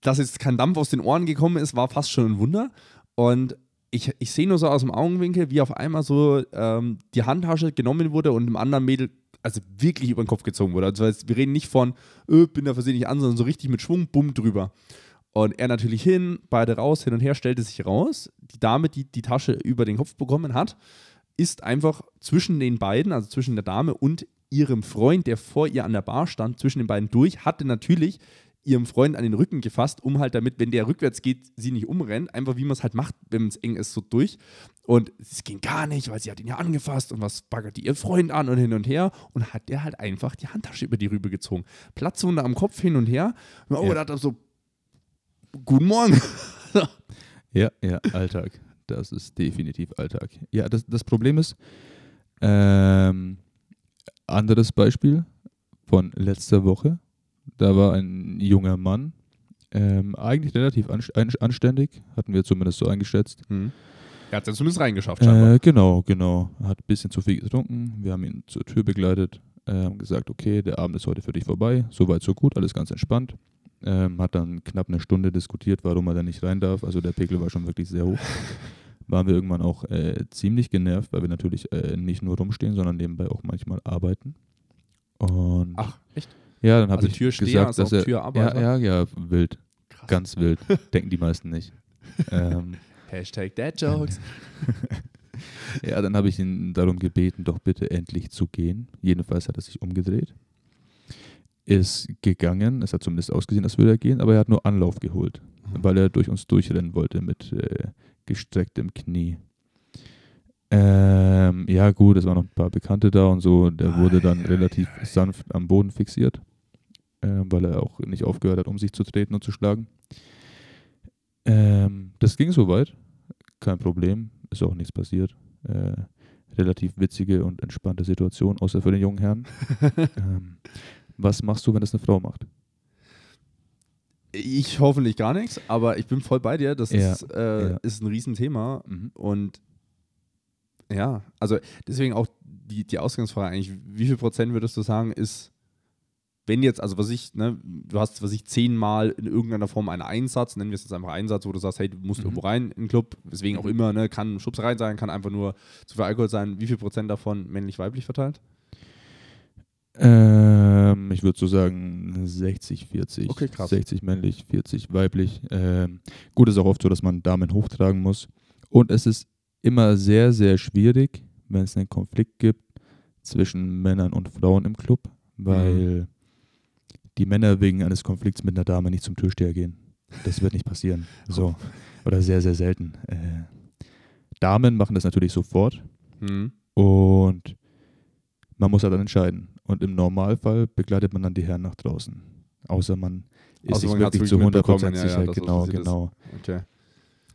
dass jetzt kein Dampf aus den Ohren gekommen ist, war fast schon ein Wunder. Und ich, ich sehe nur so aus dem Augenwinkel, wie auf einmal so ähm, die Handtasche genommen wurde und dem anderen Mädel also wirklich über den Kopf gezogen wurde. Also wir reden nicht von, äh, bin da versehentlich an, sondern so richtig mit Schwung, bumm, drüber. Und er natürlich hin, beide raus, hin und her, stellte sich raus. Die Dame, die die Tasche über den Kopf bekommen hat, ist einfach zwischen den beiden, also zwischen der Dame und ihrem Freund, der vor ihr an der Bar stand, zwischen den beiden durch, hatte natürlich ihrem Freund an den Rücken gefasst, um halt damit, wenn der rückwärts geht, sie nicht umrennt. Einfach wie man es halt macht, wenn es eng ist, so durch. Und es ging gar nicht, weil sie hat ihn ja angefasst und was baggerte ihr Freund an und hin und her und hat der halt einfach die Handtasche über die Rübe gezogen. Platzwunde am Kopf hin und her. Und oh, Ja. da hat er so, guten Morgen. Ja, ja, Alltag. Das ist definitiv Alltag. Ja, das, das Problem ist, ähm, anderes Beispiel von letzter Woche. Da war ein junger Mann, ähm, eigentlich relativ anständig, hatten wir zumindest so eingeschätzt. Hm. Er hat es ja zumindest reingeschafft, scheinbar. Äh, genau, genau. Hat ein bisschen zu viel getrunken. Wir haben ihn zur Tür begleitet, äh, haben gesagt, okay, der Abend ist heute für dich vorbei. Soweit, so gut, alles ganz entspannt. Ähm, hat dann knapp eine Stunde diskutiert, warum er da nicht rein darf. Also der Pegel war schon wirklich sehr hoch. Waren wir irgendwann auch äh, ziemlich genervt, weil wir natürlich äh, nicht nur rumstehen, sondern nebenbei auch manchmal arbeiten. Und Ach, echt? ja, dann habe also ich gesagt, dass er Türarbeiter? ja, ja, ja, wild, Krass. ganz wild. Denken die meisten nicht. ähm, Hashtag Dad Jokes. Ja, dann habe ich ihn darum gebeten, doch bitte endlich zu gehen. Jedenfalls hat er sich umgedreht, ist gegangen. Es hat zumindest ausgesehen, als würde er gehen, aber er hat nur Anlauf geholt, weil er durch uns durchrennen wollte mit äh, gestrecktem Knie. Ähm, ja, gut, es waren noch ein paar Bekannte da und so. Der wurde dann relativ sanft am Boden fixiert, äh, weil er auch nicht aufgehört hat, um sich zu treten und zu schlagen. Ähm, das ging soweit, kein Problem, ist auch nichts passiert. Äh, relativ witzige und entspannte Situation, außer für den jungen Herrn. ähm, was machst du, wenn das eine Frau macht? Ich hoffentlich gar nichts, aber ich bin voll bei dir. Das Ja, ist, äh, ja. ist ein Riesenthema. Mhm. Und ja, also deswegen auch die, die Ausgangsfrage eigentlich, wie viel Prozent würdest du sagen, ist wenn jetzt, also was ich, ne, du hast, was ich zehnmal in irgendeiner Form einen Einsatz, nennen wir es jetzt einfach Einsatz, wo du sagst, hey, du musst Mhm. irgendwo rein in den Club, weswegen auch immer, ne, kann Schubs rein sein, kann einfach nur zu viel Alkohol sein. Wie viel Prozent davon männlich-weiblich verteilt? Ähm, ich würde so sagen 60, 40. Okay, krass. 60 männlich, 40 weiblich. Ähm, gut, ist auch oft so, dass man Damen hochtragen muss. Und es ist immer sehr, sehr schwierig, wenn es einen Konflikt gibt zwischen Männern und Frauen im Club, weil die Männer wegen eines Konflikts mit einer Dame nicht zum Türsteher gehen. Das wird nicht passieren. So. Oder sehr, sehr selten. Äh, Damen machen das natürlich sofort. Hm. Und man muss halt dann entscheiden. Und im Normalfall begleitet man dann die Herren nach draußen. Außer man ist Außer sich man hat's wirklich zu wirklich 100% mitbekommen, ja, ja, sicher. genau, genau. Okay.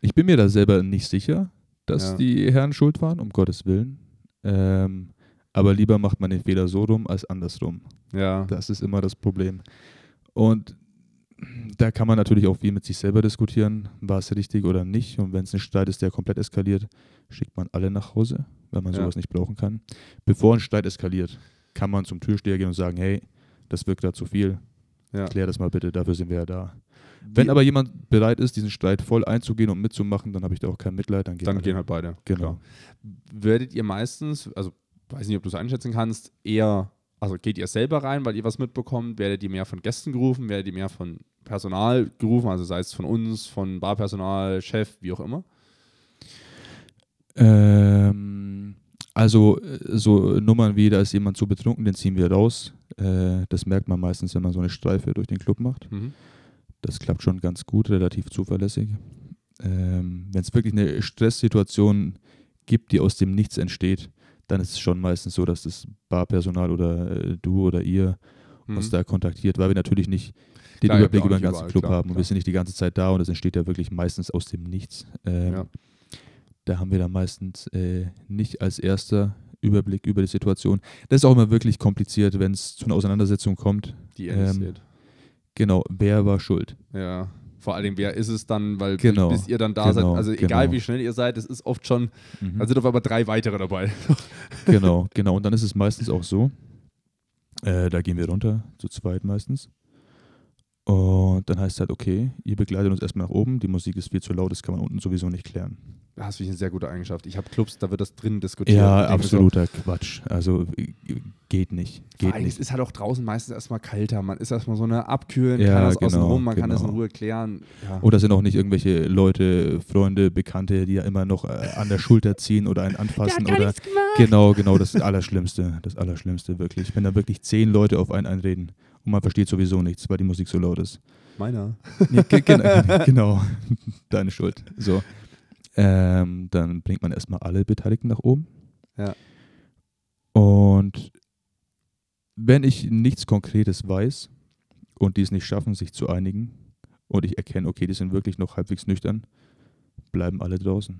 Ich bin mir da selber nicht sicher, dass Ja. die Herren schuld waren, um Gottes Willen. Ähm, aber lieber macht man den Fehler so rum als andersrum. Ja. Das ist immer das Problem. Und da kann man natürlich auch viel mit sich selber diskutieren, war es richtig oder nicht. Und wenn es ein Streit ist, der komplett eskaliert, schickt man alle nach Hause, weil man Ja. sowas nicht brauchen kann. Bevor ein Streit eskaliert, kann man zum Türsteher gehen und sagen, hey, das wirkt da zu viel, ja. klär das mal bitte, dafür sind wir ja da. Wenn Wie- aber jemand bereit ist, diesen Streit voll einzugehen und mitzumachen, dann habe ich da auch kein Mitleid. Dann gehen, dann gehen halt beide. Genau. Klar. Werdet ihr meistens, also weiß nicht, ob du es einschätzen kannst, eher, also geht ihr selber rein, weil ihr was mitbekommt? Werdet ihr mehr von Gästen gerufen? Werdet ihr mehr von Personal gerufen? Also sei es von uns, von Barpersonal, Chef, wie auch immer? Ähm, also äh, so Nummern wie, da ist jemand zu betrunken, den ziehen wir raus. Äh, das merkt man meistens, wenn man so eine Streife durch den Club macht. Mhm. Das klappt schon ganz gut, relativ zuverlässig. Ähm, wenn es wirklich eine Stresssituation gibt, die aus dem Nichts entsteht, dann ist es schon meistens so, dass das Barpersonal oder äh, du oder ihr Mhm. uns da kontaktiert, weil wir natürlich nicht den Klar, Überblick über den ganzen überall, Club klar, haben. Und klar. wir sind nicht die ganze Zeit da und es entsteht ja wirklich meistens aus dem Nichts. Ähm, Ja. Da haben wir dann meistens äh, nicht als erster Überblick über die Situation. Das ist auch immer wirklich kompliziert, wenn es zu einer Auseinandersetzung kommt. Die ähm. Genau, wer war schuld? Ja. Vor allem, wer ist es dann, weil Genau. bis ihr dann da Genau, seid, also egal genau. wie schnell ihr seid, es ist oft schon, Mhm. da sind auf einmal drei weitere dabei. genau, genau. Und dann ist es meistens auch so, äh, da gehen wir runter, zu zweit meistens. Und dann heißt es halt, okay, ihr begleitet uns erstmal nach oben, die Musik ist viel zu laut, das kann man unten sowieso nicht klären. Das finde ich eine sehr gute Eigenschaft. Ich habe Clubs, da wird das drin diskutiert. Ja, mir so, absoluter Quatsch. Also äh, geht nicht. Geht allem, Es nicht. ist halt auch draußen meistens erstmal kalter. Man ist erstmal so eine Abkühlen, Ja, kann das außen genau, rum, man kann das in genau. Ruhe klären. Ja. Oder sind auch nicht irgendwelche Leute, Freunde, Bekannte, die ja immer noch äh, an der Schulter ziehen oder einen anfassen oder genau, genau das Allerschlimmste, das Allerschlimmste wirklich. Wenn da wirklich zehn Leute auf einen einreden und man versteht sowieso nichts, weil die Musik so laut ist. Meiner. Ge- genau, genau, deine Schuld. So, ähm, dann bringt man erstmal alle Beteiligten nach oben. Ja. Und wenn ich nichts Konkretes weiß und die es nicht schaffen, sich zu einigen und ich erkenne, okay, die sind wirklich noch halbwegs nüchtern, bleiben alle draußen.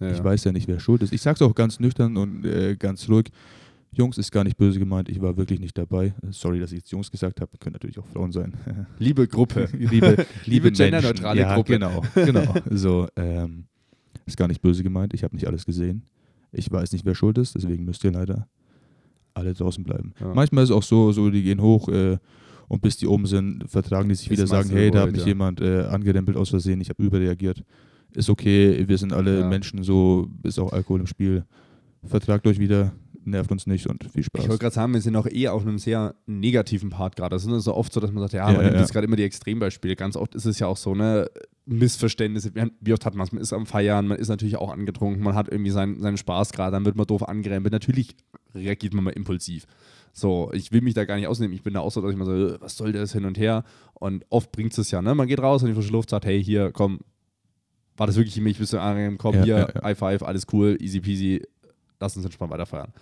Ja, Ich ja. weiß ja nicht, wer schuld ist. Ich sage es auch ganz nüchtern und äh, ganz ruhig. Jungs, ist gar nicht böse gemeint, ich war wirklich nicht dabei. Sorry, dass ich jetzt Jungs gesagt habe, können natürlich auch Frauen sein. Liebe Gruppe. liebe, liebe genderneutrale ja, Gruppe. Genau, genau. So, ähm, ist gar nicht böse gemeint. Ich habe nicht alles gesehen. Ich weiß nicht, wer schuld ist, deswegen müsst ihr leider alle draußen bleiben. Ja. Manchmal ist es auch so, so die gehen hoch äh, und bis die oben sind, vertragen die sich Ist wieder, sagen, hey, da hat mich ja. jemand äh, angerempelt aus Versehen, ich habe überreagiert. Ist okay, wir sind alle Ja. Menschen, so ist auch Alkohol im Spiel. Vertragt euch wieder, nervt uns nicht und viel Spaß. Ich wollte gerade sagen, wir sind auch eher auf einem sehr negativen Part gerade. Das ist so oft so, dass man sagt, ja, Ja, man nimmt ja. jetzt gerade immer die Extrembeispiele. Ganz oft ist es ja auch so eine Missverständnisse. Wie oft hat man es? Man ist am Feiern, man ist natürlich auch angetrunken, man hat irgendwie seinen, seinen Spaß gerade, dann wird man doof angerempelt. Natürlich reagiert man mal impulsiv. So, ich will mich da gar nicht ausnehmen. Ich bin da auch so, dass ich mal so, äh, was soll das hin und her? Und oft bringt es ja, ne? Man geht raus in die frische Luft, sagt, hey, hier, komm, war das wirklich mich? Bist du angenehm? Komm, Ja, hier, ja, ja. High Five, alles cool, easy peasy, lass uns entspannt weiterfeiern.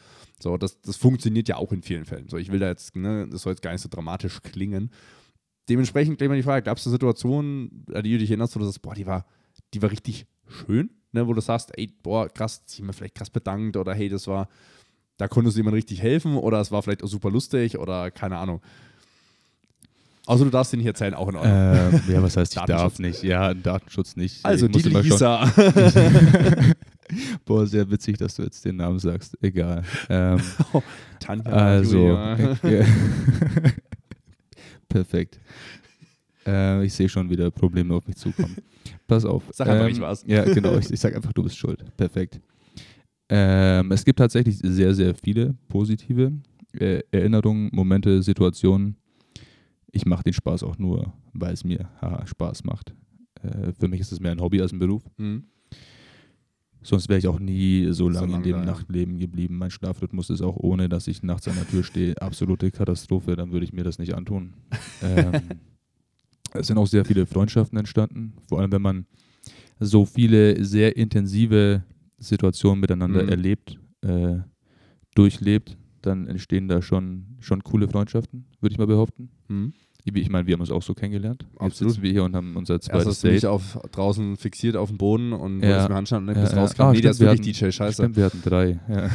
So, das, das funktioniert ja auch in vielen Fällen. So, ich will da jetzt, ne, das soll jetzt gar nicht so dramatisch klingen. Dementsprechend gleich mal die Frage, gab es eine Situation, an die du dich erinnerst, wo du sagst, boah, die war, die war richtig schön, ne, wo du sagst, ey, boah, krass, haben mir vielleicht krass bedankt oder hey, das war, da konntest du jemand richtig helfen oder es war vielleicht auch super lustig oder keine Ahnung. Also du darfst den nicht erzählen, auch in Ordnung. Ähm, ja, was heißt, ich darf nicht? Ja, Datenschutz nicht. also ich die Lisa. Boah, sehr witzig, dass du jetzt den Namen sagst. Egal. Ähm, Tanja, also, Julia. äh, Perfekt. Äh, ich sehe schon wieder Probleme auf mich zukommen. Pass auf. Sag einfach, ähm, ich war's. Ja, genau. Ich, ich sage einfach, du bist schuld. Perfekt. Ähm, es gibt tatsächlich sehr, sehr viele positive äh, Erinnerungen, Momente, Situationen. Ich mache den Spaß auch nur, weil es mir haha, Spaß macht. Äh, für mich ist es mehr ein Hobby als ein Beruf. Mhm. Sonst wäre ich auch nie so lange in lange dem ja. Nachtleben geblieben. Mein Schlafrhythmus ist auch ohne, dass ich nachts an der Tür stehe, absolute Katastrophe. Dann würde ich mir das nicht antun. ähm, es sind auch sehr viele Freundschaften entstanden. Vor allem, wenn man so viele sehr intensive Situationen miteinander Mhm. erlebt, äh, durchlebt, dann entstehen da schon, schon coole Freundschaften, würde ich mal behaupten. Mhm. Ich meine, wir haben uns auch so kennengelernt. Jetzt Absolut. sitzen wir hier und haben unser Erst zweites mich Date. auf, draußen fixiert auf dem Boden und Ja. mir anschauen und dann Ja, bist ja. rauskam. Ah, nee, der stimmt, ist wir wirklich hatten- DJ, scheiße. Stimmt, wir hatten drei. Ja.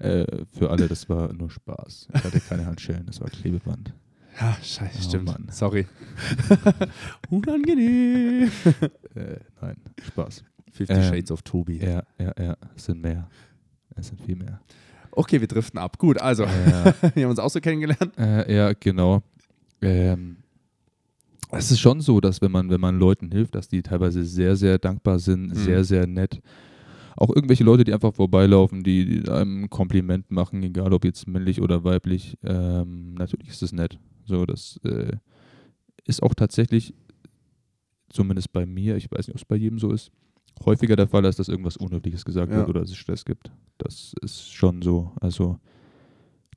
äh, für alle, das war nur Spaß. Ich hatte keine Handschellen, das war Klebeband. Ja, scheiße, Oh, stimmt. Mann. Sorry. Unangenehm. Äh, nein, Spaß. Fifty Ähm, Shades of Tobi. Ja, ja, ja, es sind mehr. Es sind viel mehr. Okay, wir driften ab. Gut, also, Ja, wir haben uns auch so kennengelernt. äh, ja genau. Ähm, es ist schon so, dass wenn man, wenn man Leuten hilft, dass die teilweise sehr, sehr dankbar sind, Mhm. sehr, sehr nett. Auch irgendwelche Leute, die einfach vorbeilaufen, die, die einem ein Kompliment machen, egal ob jetzt männlich oder weiblich. Ähm, natürlich ist es nett. So, das äh, ist auch tatsächlich, zumindest bei mir, ich weiß nicht, ob es bei jedem so ist, häufiger der Fall, dass irgendwas Unnötiges gesagt Ja. wird oder dass es Stress gibt. Das ist schon so. Also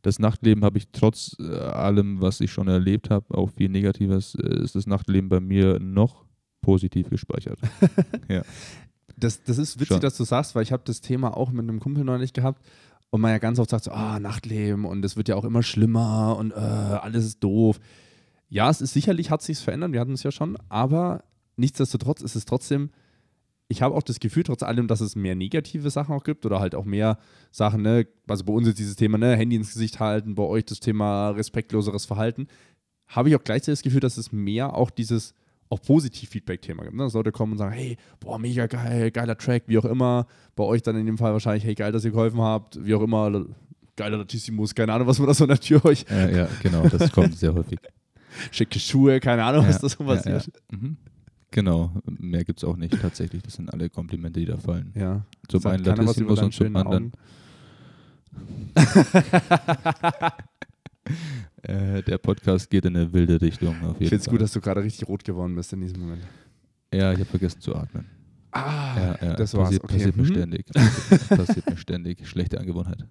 das Nachtleben habe ich trotz äh, allem, was ich schon erlebt habe, auch viel Negatives, äh, ist das Nachtleben bei mir noch positiv gespeichert. Das, das ist witzig, Schon. dass du sagst, weil ich habe das Thema auch mit einem Kumpel neulich gehabt und man ja ganz oft sagt so, ah, Nachtleben und es wird ja auch immer schlimmer und äh, alles ist doof. Ja, es ist sicherlich, hat sich's verändert, wir hatten es ja schon, aber nichtsdestotrotz ist es trotzdem, ich habe auch das Gefühl, trotz allem, dass es mehr negative Sachen auch gibt oder halt auch mehr Sachen, ne, also bei uns ist dieses Thema, ne, Handy ins Gesicht halten, bei euch das Thema respektloseres Verhalten, habe ich auch gleichzeitig das Gefühl, dass es mehr auch dieses auch positiv Feedback-Thema gibt. Ne? Dass Leute kommen und sagen, hey, boah, mega geil, geiler Track, wie auch immer. Bei euch dann in dem Fall wahrscheinlich, hey, geil, dass ihr geholfen habt, wie auch immer, geiler Latissimus, keine Ahnung, was man da so an der Tür euch, äh, ja, genau, das kommt sehr häufig. schicke Schuhe, keine Ahnung, was Ja, da so ja, passiert. ja. Mhm. Genau, mehr gibt es auch nicht tatsächlich. Das sind alle Komplimente, die da fallen. Ja. Zum Sagt einen Latissimus und zum anderen äh, der Podcast geht in eine wilde Richtung Ich finde es gut, dass du gerade richtig rot geworden bist in diesem Moment. ja, ich habe vergessen zu atmen. Ah, ja, ja, das war's. passiert, Okay. passiert mir Mhm. ständig. Passiert mir ständig. Schlechte Angewohnheit.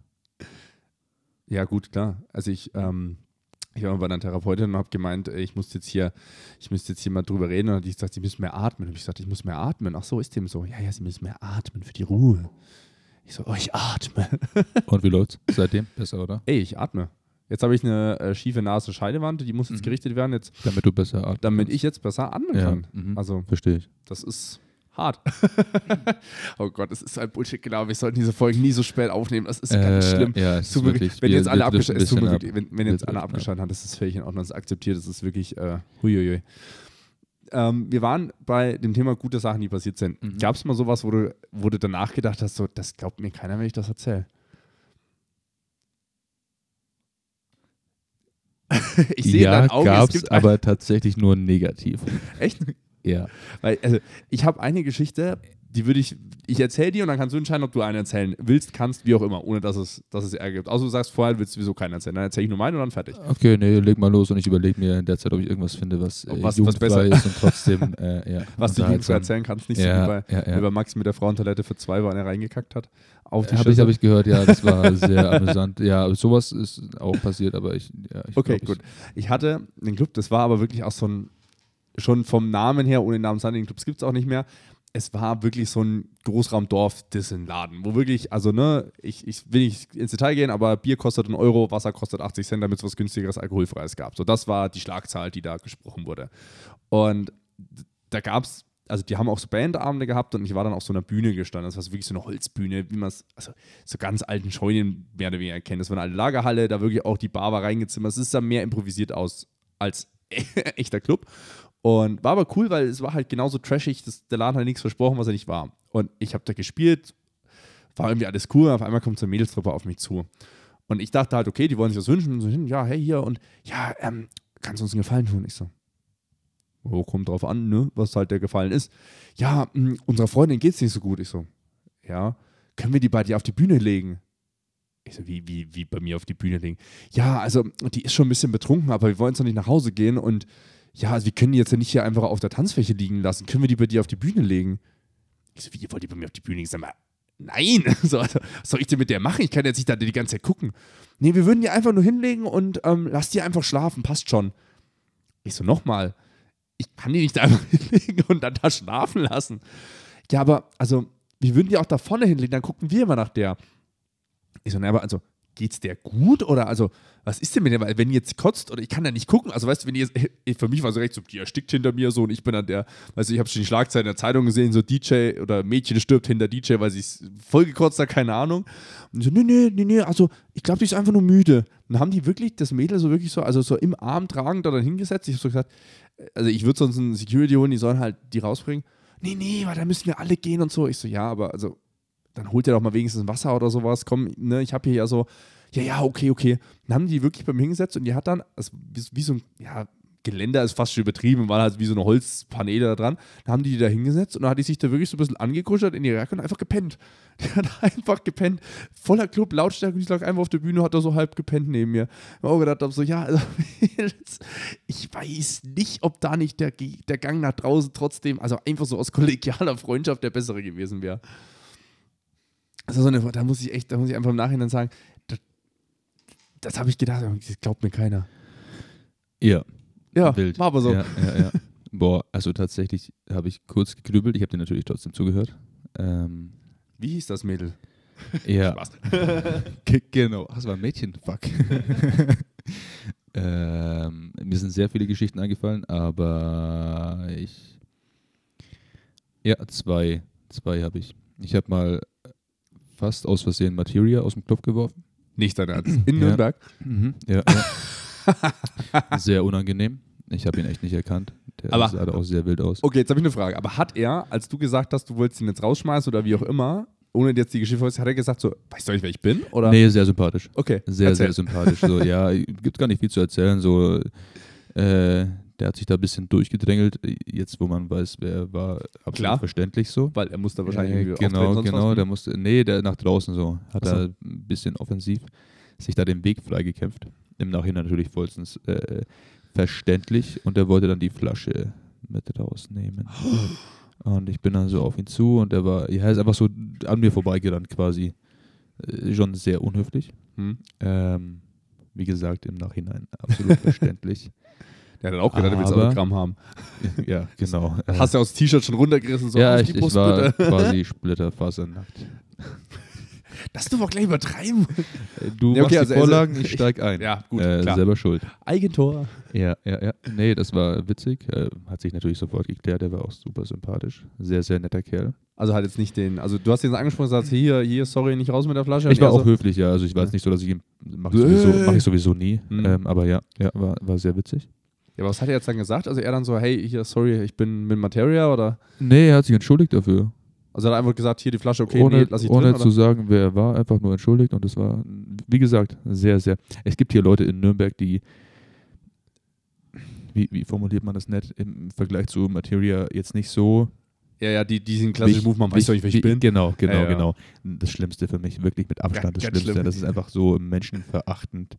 Ja, gut, klar. Also ich, ähm, ich war bei einer Therapeutin und habe gemeint, ey, ich muss jetzt hier, ich müsste jetzt hier mal drüber reden. Und die gesagt, sie müssen mehr atmen. Und ich gesagt, ich muss mehr atmen. Ach so, ist dem so. Ja, ja, sie müssen mehr atmen für die Ruhe. Ich so, oh, ich atme. Und wie läuft's? Seitdem? Besser, oder? Ey, ich atme. Jetzt habe ich eine äh, schiefe Nase Scheidewand, die muss jetzt Mhm. gerichtet werden, jetzt, Damit du besser atmen damit ich jetzt besser atmen ja. kann. Mhm. Also, Verstehe ich. das ist hart. oh Gott, das ist ein Bullshit, glaube ich. sollten diese Folgen nie so spät aufnehmen. Das ist ganz Äh, schlimm. Ja, es Es ist wirklich, wenn wir- jetzt alle wir es mir ein wirklich, wenn, wenn Wir jetzt alle ab. abgeschaltet haben, das ist völlig in Ordnung, das ist akzeptiert, das ist wirklich äh, huiuiui. Ähm, wir waren bei dem Thema gute Sachen, die passiert sind. Mhm. Gab es mal sowas, wo du, wo du danach gedacht hast, so, das glaubt mir keiner, wenn ich das erzähle? ich sehe ja, in deinen Augen, es gab's, aber tatsächlich nur negativ. echt? Ja. Weil, also, ich habe eine Geschichte, die würde ich, ich erzähle dir und dann kannst du entscheiden, ob du eine erzählen willst, kannst, wie auch immer, ohne dass es, dass es Ärger gibt. Also du sagst, vorher willst du sowieso keinen erzählen. Dann erzähle ich nur meine und dann fertig. Okay, nee, leg mal los und ich überlege mir in der Zeit, ob ich irgendwas finde, was, äh, Was- was besser- ist und trotzdem, äh, ja, Was du unterhaltsam. erzählen kannst, nicht so Ja, wie bei, ja, ja. Max mit der Frauentoilette für zwei, weil er reingekackt hat. Auf die Habe ich, Schüssel. hab ich gehört, ja, das war sehr amüsant. Ja, sowas ist auch passiert, aber ich, ich Okay, glaub, gut. Ich hatte einen Club, das war aber wirklich auch so ein, schon vom Namen her, ohne den Namen den Clubs gibt es auch nicht mehr. Es war wirklich so ein Großraumdorf-Dissen-Laden, wo wirklich, also ne, ich, ich will nicht ins Detail gehen, aber Bier kostet einen Euro, Wasser kostet 80 Cent, damit es was günstigeres, alkoholfreies gab. So, das war die Schlagzahl, die da gesprochen wurde. Und da gab es, also die haben auch so Bandabende gehabt und ich war dann auf so einer Bühne gestanden. Das war so wirklich so eine Holzbühne, wie man es, also so ganz alten Scheunen mehr oder weniger kennt. Das war eine alte Lagerhalle, da wirklich auch die Bar war reingezimmert. Es ist dann mehr improvisiert aus als echter Club. Und war aber cool, weil es war halt genauso trashig, das, der Laden hat nichts versprochen, was er nicht war. Und ich habe da gespielt, war irgendwie alles cool, und auf einmal kommt so eine Mädelstruppe auf mich zu. Und ich dachte halt, okay, die wollen sich was wünschen. Und so hin, ja, hey, hier und ja, ähm, kannst du uns einen Gefallen tun? Ich so, oh, kommt drauf an, ne, was halt der Gefallen ist. Ja, mh, unserer Freundin geht's nicht so gut. Ich so, ja, können wir die bei dir auf die Bühne legen? Ich so, wie, wie, wie bei mir auf die Bühne legen? Ja, also die ist schon ein bisschen betrunken, aber wir wollen jetzt noch nicht nach Hause gehen und ja, also wir können die jetzt ja nicht hier einfach auf der Tanzfläche liegen lassen. Können wir die bei dir auf die Bühne legen? Ich so, wie, ihr wollt die bei mir auf die Bühne legen? Sag mal, nein, so, was soll ich denn mit der machen? Ich kann jetzt nicht da die ganze Zeit gucken. Nee, wir würden die einfach nur hinlegen und ähm, lass die einfach schlafen, passt schon. Ich so, nochmal, ich kann die nicht einfach hinlegen und dann da schlafen lassen. Ja, aber, also, wir würden die auch da vorne hinlegen, dann gucken wir immer nach der. Ich so, na, aber also, geht's der gut oder also, was ist denn mit der? Weil, wenn jetzt kotzt oder ich kann da nicht gucken, also, weißt du, wenn jetzt, für mich war so recht so, die erstickt hinter mir so und ich bin dann der, weißt du, ich habe schon die Schlagzeilen in der Zeitung gesehen, so DJ oder Mädchen stirbt hinter DJ, weil sie ist voll gekotzt hat, keine Ahnung. Und so, nee, nee, nee, nee, also, ich glaube, die ist einfach nur müde. Dann haben die wirklich das Mädel so wirklich so, also so im Arm tragend da dann hingesetzt. Ich habe so gesagt, also ich würde sonst einen Security holen, die sollen halt die rausbringen. Nee, nee, weil da müssen wir alle gehen und so. Ich so, ja, aber also dann holt ihr doch mal wenigstens Wasser oder sowas. Komm, ne, ich habe hier ja so, ja, ja, okay, okay. Dann haben die wirklich bei mir hingesetzt und die hat dann, also wie, wie so ein, ja, Geländer ist fast schon übertrieben, war halt wie so eine Holzpaneele da dran. Dann haben die die da hingesetzt und dann hat die sich da wirklich so ein bisschen angekuschelt in die Jacke und einfach gepennt. Die hat einfach gepennt. Voller Club, Lautstärke, ich lag einfach auf der Bühne, hat da so halb gepennt neben mir. Ich habe auch gedacht, hab so, ja, also, ich weiß nicht, ob da nicht der, der Gang nach draußen trotzdem, also einfach so aus kollegialer Freundschaft der bessere gewesen wäre. Also so eine, da muss ich echt, da muss ich einfach im Nachhinein sagen, das, das habe ich gedacht, das glaubt mir keiner. Ja. Ja, Wild. war aber so. Ja, ja, ja. Boah, also tatsächlich habe ich kurz gegrübelt. Ich habe dir natürlich trotzdem zugehört. Ähm, Wie hieß das Mädel? ja, Spaß. Ge- genau. Ach, das war ein Mädchen. Fuck. ähm, mir sind sehr viele Geschichten eingefallen, aber ich. Ja, zwei. Zwei habe ich. Ich habe mal fast aus Versehen Materia aus dem Club geworfen. Nicht dein Ernst. In Ja. Nürnberg? Ja, ja. sehr unangenehm. Ich habe ihn echt nicht erkannt. Der Aber- sah da auch sehr wild aus. Okay, jetzt habe ich eine Frage. Aber hat er, als du gesagt hast, du wolltest ihn jetzt rausschmeißen oder wie auch immer, ohne jetzt die Geschichte vorzuziehen, hat er gesagt so, weißt du nicht, wer ich bin? Oder? Nee, sehr sympathisch. Okay, Sehr, erzähl. sehr sympathisch. So, ja, gibt gar nicht viel zu erzählen. So, äh, der hat sich da ein bisschen durchgedrängelt. Jetzt, wo man weiß, wer er war, absolut Klar. verständlich so. Weil er muss da wahrscheinlich Äh, irgendwie genau, genau. was, Der musste, nee, der nach draußen so. Hat so. er ein bisschen offensiv sich da den Weg freigekämpft. Im Nachhinein natürlich vollstens äh, verständlich. Und er wollte dann die Flasche mit rausnehmen. Und ich bin dann so auf ihn zu und er war, ja, er ist einfach so an mir vorbeigerannt quasi. Äh, schon sehr unhöflich. Hm? Ähm, wie gesagt, im Nachhinein absolut verständlich. Der hat dann auch gedacht, er will Aber- Autogramm haben. ja, genau. Hast du aus dem T-Shirt schon runtergerissen? So ja, ich, die ich war quasi splitterfasernackt. Das du doch gleich übertreiben. Du Ja, okay, machst also die Vorlagen, ich steig ein. Ja, gut, äh, klar. Selber schuld. Eigentor. Ja, ja, ja. Nee, das war witzig. Äh, hat sich natürlich sofort geklärt. Der war auch super sympathisch. Sehr, sehr netter Kerl. Also hat jetzt nicht den, also du hast ihn angesprochen und gesagt, hier, hier, sorry, nicht raus mit der Flasche. Ich war Und er auch höflich, ja. Also ich war jetzt nicht so, dass ich ihn mache ich, sowieso, mach ich sowieso nie. Mhm. Ähm, aber ja, ja war, war sehr witzig. Ja, aber was hat er jetzt dann gesagt? Also er dann so, hey, hier, sorry, ich bin mit Materia oder? Nee, er hat sich entschuldigt dafür. Also er hat einfach gesagt, hier die Flasche, okay, ohne nee, lass ich ohne drin. zu sagen, wer er war, einfach nur entschuldigt. Und es war, wie gesagt, sehr, sehr. Es gibt hier Leute in Nürnberg, die, wie, wie formuliert man das nett, im Vergleich zu Materia jetzt nicht so. Ja, ja, die, diesen klassischen Move, man weiß doch nicht, wer ich bin. Genau, genau, Ja, ja. genau. Das Schlimmste für mich, wirklich mit Abstand Ganz- das ganz Schlimmste. schlimm. Das ist einfach so menschenverachtend.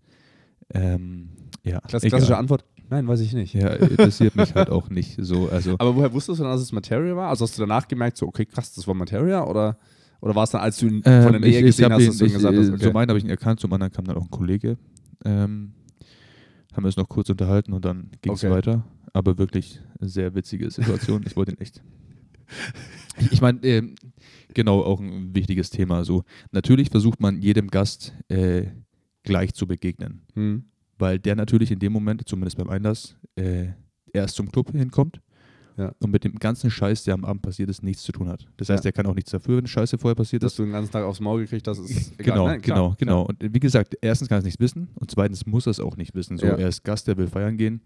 Ähm, ja, Klass, klassische Antwort, nein, weiß ich nicht. Ja, interessiert mich halt auch nicht so. Also, Aber woher wusstest du dann, dass es Materia war? Also hast du danach gemerkt, so, okay, krass, das war Materia? Oder, oder war es dann, als du ihn von der Ähm, Nähe gesehen hast, ihn, dass du gesagt äh, hast, okay. Zum einen habe ich ihn erkannt, zum anderen kam dann auch ein Kollege. Ähm, haben wir uns noch kurz unterhalten und dann ging es Okay. weiter. Aber wirklich sehr witzige Situation. ich wollte ihn echt. Ich, ich meine, ähm, genau, auch ein wichtiges Thema. So, natürlich versucht man jedem Gast äh, gleich zu begegnen, Hm. Weil der natürlich in dem Moment, zumindest beim Einlass, äh, erst zum Club hinkommt Ja. und mit dem ganzen Scheiß, der am Abend passiert ist, nichts zu tun hat. Das heißt, Ja. er kann auch nichts dafür, wenn Scheiße vorher passiert ist. Dass du den ganzen Tag aufs Maul gekriegt hast, ist egal. Genau, Nein, klar, genau, klar. genau. Und wie gesagt, erstens kann er es nicht wissen und zweitens muss er es auch nicht wissen. So, Ja. er ist Gast, der will feiern gehen.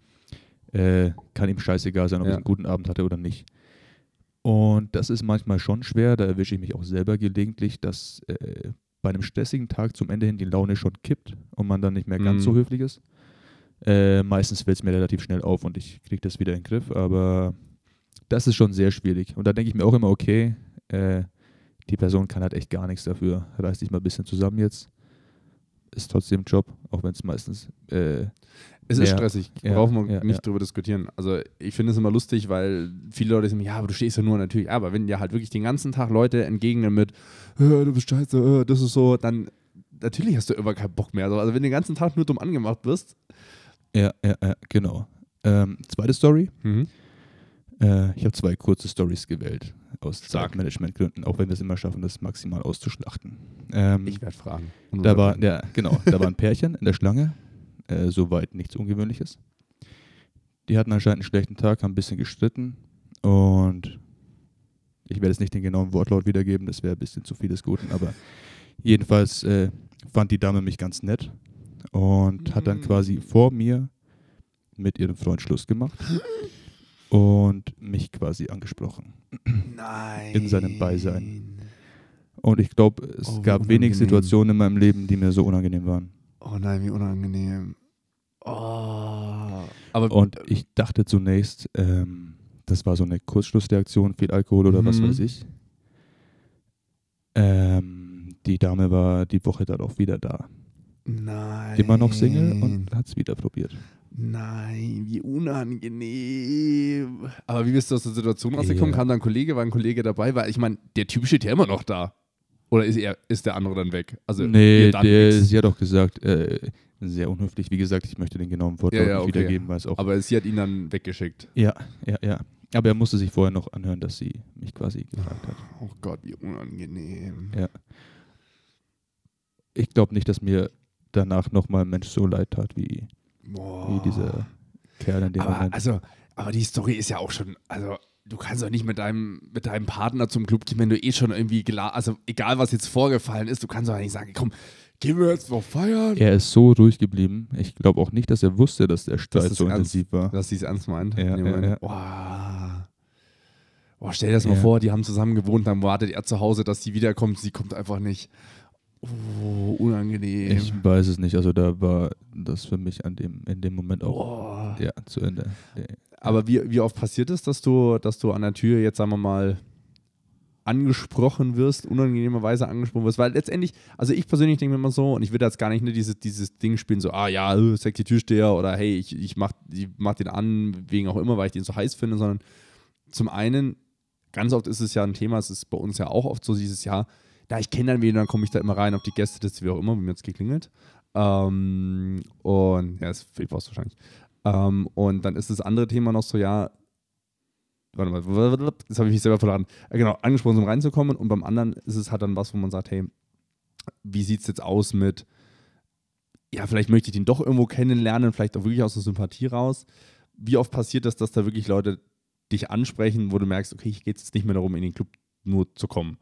Äh, kann ihm scheißegal sein, ob Ja. er einen guten Abend hatte oder nicht. Und das ist manchmal schon schwer, da erwische ich mich auch selber gelegentlich, dass äh, bei einem stressigen Tag zum Ende hin die Laune schon kippt und man dann nicht mehr ganz Mhm. so höflich ist. Äh, meistens fällt es mir relativ schnell auf und ich kriege das wieder in den Griff, aber das ist schon sehr schwierig. Und da denke ich mir auch immer, okay, äh, die Person kann halt echt gar nichts dafür. Reiß dich mal ein bisschen zusammen jetzt. Ist trotzdem Job, auch wenn es meistens. Äh, es ist stressig, ja, brauchen wir ja, nicht ja. drüber diskutieren. Also ich finde es immer lustig, weil viele Leute sagen, ja, aber du stehst ja nur natürlich, aber wenn dir halt wirklich den ganzen Tag Leute entgegnen mit, äh, du bist scheiße, äh, das ist so, dann natürlich hast du immer keinen Bock mehr. Also wenn du den ganzen Tag nur dumm angemacht wirst. ja, ja, ja, genau. Ähm, zweite Story. Mhm. Äh, ich habe zwei kurze Stories gewählt. Aus. Zeitmanagementgründen, auch wenn wir es immer schaffen, das maximal auszuschlachten. Ähm, Ich werde fragen. Da war, ja, genau, da war ein Pärchen in der Schlange, äh, soweit nichts Ungewöhnliches. Die hatten anscheinend einen schlechten Tag, haben ein bisschen gestritten und ich werde jetzt nicht den genauen Wortlaut wiedergeben, das wäre ein bisschen zu viel des Guten, aber jedenfalls äh, fand die Dame mich ganz nett und hat dann quasi vor mir mit ihrem Freund Schluss gemacht und mich quasi angesprochen. Nein. in seinem Beisein. Und ich glaube, es Oh, gab wenig unangenehm. Situationen in meinem Leben, die mir so unangenehm waren. Oh nein, wie unangenehm. Oh. Aber Und ich dachte zunächst, ähm, das war so eine Kurzschlussreaktion, viel Alkohol oder was Mhm. weiß ich. Ähm, die Dame war die Woche darauf wieder da. nein. Immer noch Single und hat es wieder probiert. Nein, wie unangenehm. Aber wie bist du aus der Situation rausgekommen? Ja. Kam da ein Kollege, war ein Kollege dabei? Weil ich meine, der Typ steht ja immer noch da. Oder ist, er, ist der andere dann weg? Also, nee, der, nix. sie hat auch gesagt, äh, sehr unhöflich, wie gesagt, ich möchte den genauen Wortlaut Ja, ja, nicht okay. wiedergeben, weil es auch Aber sie hat ihn dann weggeschickt. Ja, ja, ja. Aber er musste sich vorher noch anhören, dass sie mich quasi gefragt hat. Oh Gott, wie unangenehm. Ja. Ich glaube nicht, dass mir danach nochmal ein Mensch so leid tat wie, Boah. wie dieser Kerl in dem aber, Moment. also, aber die Story ist ja auch schon, also du kannst doch nicht mit deinem, mit deinem Partner zum Club gehen, wenn du eh schon irgendwie, also egal was jetzt vorgefallen ist, du kannst doch nicht sagen, komm, gehen wir jetzt noch feiern. er ist so ruhig geblieben. Ich glaube auch nicht, dass er wusste, dass der Streit ist so ernst. intensiv war. Dass sie es ernst meint. Ja, ja, ja. Boah. Boah, stell dir das mal vor, die haben zusammen gewohnt, dann wartet er zu Hause, dass sie wiederkommt, sie kommt einfach nicht. Oh, unangenehm. Ich weiß es nicht. Also da war das für mich an dem, in dem Moment auch Boah. ja, zu Ende. Nee. Aber wie, wie oft passiert es, dass du, dass du an der Tür jetzt, sagen wir mal, angesprochen wirst, unangenehmerweise angesprochen wirst? Weil letztendlich, also ich persönlich denke mir immer so, und ich will jetzt gar nicht ne, dieses, dieses Ding spielen, so, ah ja, äh, sexy Türsteher oder hey, ich, ich, mach, ich mach den an, wegen auch immer, weil ich den so heiß finde, sondern zum einen, ganz oft ist es ja ein Thema, es ist bei uns ja auch oft so dieses Jahr, da ich kenne dann wen, dann komme ich da immer rein auf die Gästeliste, wie auch immer, wie mir jetzt geklingelt. Ähm, und ja, das fehlt was wahrscheinlich. Ähm, und dann ist das andere Thema noch so, ja, warte mal, jetzt habe ich mich selber verraten. Äh, genau, angesprochen, um reinzukommen. Und beim anderen ist es halt dann was, wo man sagt, hey, wie sieht es jetzt aus mit, ja, vielleicht möchte ich den doch irgendwo kennenlernen, vielleicht auch wirklich aus der Sympathie raus. Wie oft passiert das, dass da wirklich Leute dich ansprechen, wo du merkst, okay, ich gehe jetzt nicht mehr darum, in den Club nur zu kommen.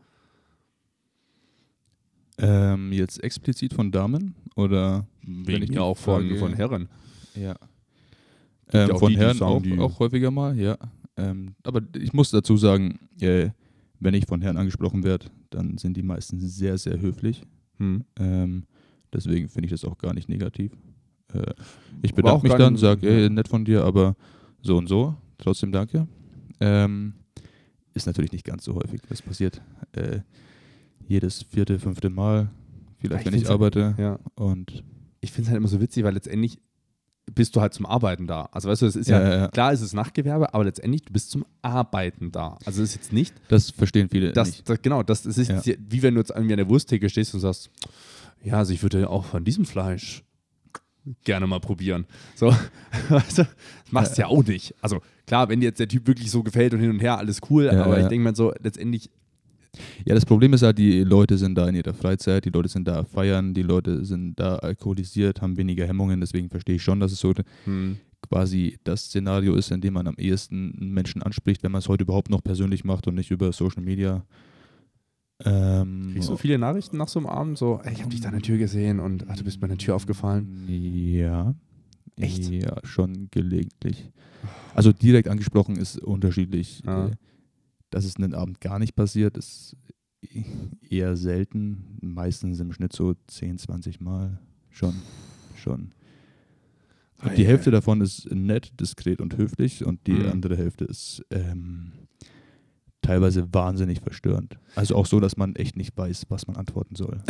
Ähm, jetzt explizit von Damen oder wenn ich ja auch von, von Herren. Ja. Ähm, von die, die Herren sagen, auch, die- auch häufiger mal, ja. Ähm, aber ich muss dazu sagen, äh, wenn ich von Herren angesprochen werde, dann sind die meistens sehr, sehr höflich. Hm. Ähm, deswegen finde ich das auch gar nicht negativ. Äh, ich bedanke mich dann, sage, ey, nett von dir, aber so und so, trotzdem danke. Ähm, ist natürlich nicht ganz so häufig. Das passiert äh, jedes vierte, fünfte Mal, vielleicht Ich wenn ich halt- arbeite. Ja. Und Ich finde es halt immer so witzig, weil letztendlich bist du halt zum Arbeiten da. Also weißt du, das ist ja, Ja, ja, ja. klar ist es Nachtgewerbe, aber letztendlich du bist zum Arbeiten da. Also es ist jetzt nicht, das verstehen viele das, nicht. das genau, das, das ist Ja. wie wenn du jetzt irgendwie an der Wursttheke stehst und sagst, ja, also ich würde auch von diesem Fleisch gerne mal probieren. So, weißt du, das machst du ja auch nicht. Also klar, wenn dir jetzt der Typ wirklich so gefällt und hin und her, alles cool, Ja, aber ja. ich denke mal so, letztendlich, Ja, das Problem ist halt, die Leute sind da in ihrer Freizeit, die Leute sind da feiern, die Leute sind da alkoholisiert, haben weniger Hemmungen, deswegen verstehe ich schon, dass es so hm, quasi das Szenario ist, in dem man am ehesten einen Menschen anspricht, wenn man es heute überhaupt noch persönlich macht und nicht über Social Media. Ähm, kriegst du viele Nachrichten nach so einem Abend, so, ey, ich habe dich da an der Tür gesehen und ach, du bist bei der Tür aufgefallen. Ja. Echt? Ja, schon gelegentlich. Also direkt angesprochen ist unterschiedlich. Ja. Dass es einen Abend gar nicht passiert, ist eher selten. Meistens im Schnitt so 10, 20 Mal. Schon. Schon. Und die Hälfte davon ist nett, diskret und höflich und die mhm. andere Hälfte ist ähm, teilweise wahnsinnig verstörend. Also auch so, dass man echt nicht weiß, was man antworten soll.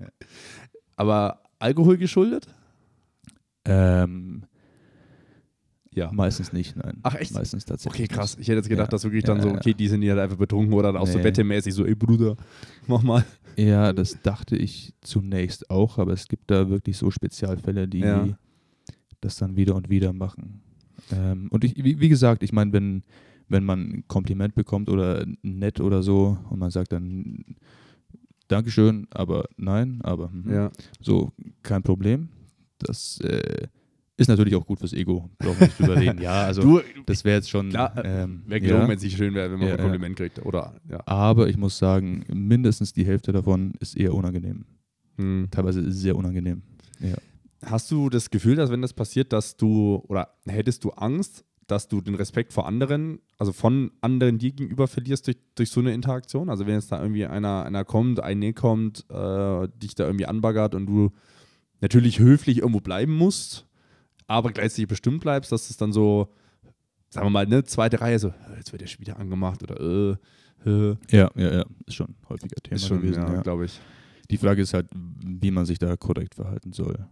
ja. Aber Alkohol geschuldet? Ähm, ja. Meistens nicht, nein. Ach echt? Meistens tatsächlich. Okay, krass. Ich hätte jetzt gedacht, ja. dass wirklich dann ja, so, okay, die sind ja halt einfach betrunken oder auch nee. so wettemäßig so, ey Bruder, mach mal. Ja, das dachte ich zunächst auch, aber es gibt da wirklich so Spezialfälle, die das dann wieder und wieder machen. Ähm, und ich, wie, wie, gesagt, ich meine, wenn, wenn man ein Kompliment bekommt oder nett oder so und man sagt dann Dankeschön, aber nein, aber mhm. ja. so kein Problem. Das äh, ist natürlich auch gut fürs Ego, brauchen wir nicht drüber reden. Ja, also du, das wäre jetzt schon. Klar, ähm, wäre gelogen, ja. wenn es nicht schön wäre, wenn man ja, ein Kompliment kriegt. Oder, ja. Aber ich muss sagen, mindestens die Hälfte davon ist eher unangenehm. Hm. Teilweise sehr unangenehm. Hast du das Gefühl, dass wenn das passiert, dass du, oder hättest du Angst, dass du den Respekt vor anderen, also von anderen dir gegenüber verlierst durch, durch so eine Interaktion? Also wenn jetzt da irgendwie einer, einer kommt, ein kommt, äh, dich da irgendwie anbaggert und du natürlich höflich irgendwo bleiben musst, aber gleichzeitig bestimmt bleibst, dass es dann so, sagen wir mal, eine zweite Reihe so, jetzt wird der schon wieder angemacht oder äh, äh. Ja, ja, ja, ist schon ein häufiger Thema ist schon, gewesen. Ja, ja. glaube ich. Die Frage ist halt, wie man sich da korrekt verhalten soll.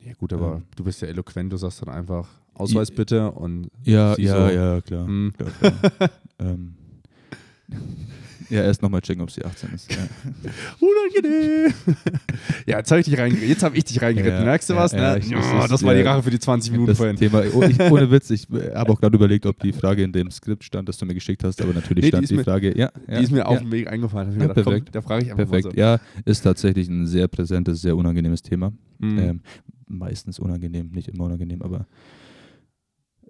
Ja, gut, aber ähm. du bist ja eloquent, du sagst dann einfach Ausweis bitte und. Ja, ja, so, ja, klar. Hm. klar, klar. ähm. Ja, erst nochmal checken, ob sie 18 ist. Ja. Unangenehm. ja, jetzt habe ich dich reingeritten. Hab ich dich reingeritten. Ja, Merkst du ja, was? Ne? Ich, oh, das war die Rache für die 20 Minuten das vorhin. Thema, oh, ich, ohne Witz, ich habe auch gerade überlegt, ob die Frage in dem Skript stand, das du mir geschickt hast, aber natürlich nee, stand die, die Frage. Ja, die ist mir auf dem Weg eingefallen. Ja, gedacht, perfekt. Komm, da frage ich einfach Perfekt. So. Ja, ist tatsächlich ein sehr präsentes, sehr unangenehmes Thema. Mhm. Ähm, meistens unangenehm, nicht immer unangenehm, aber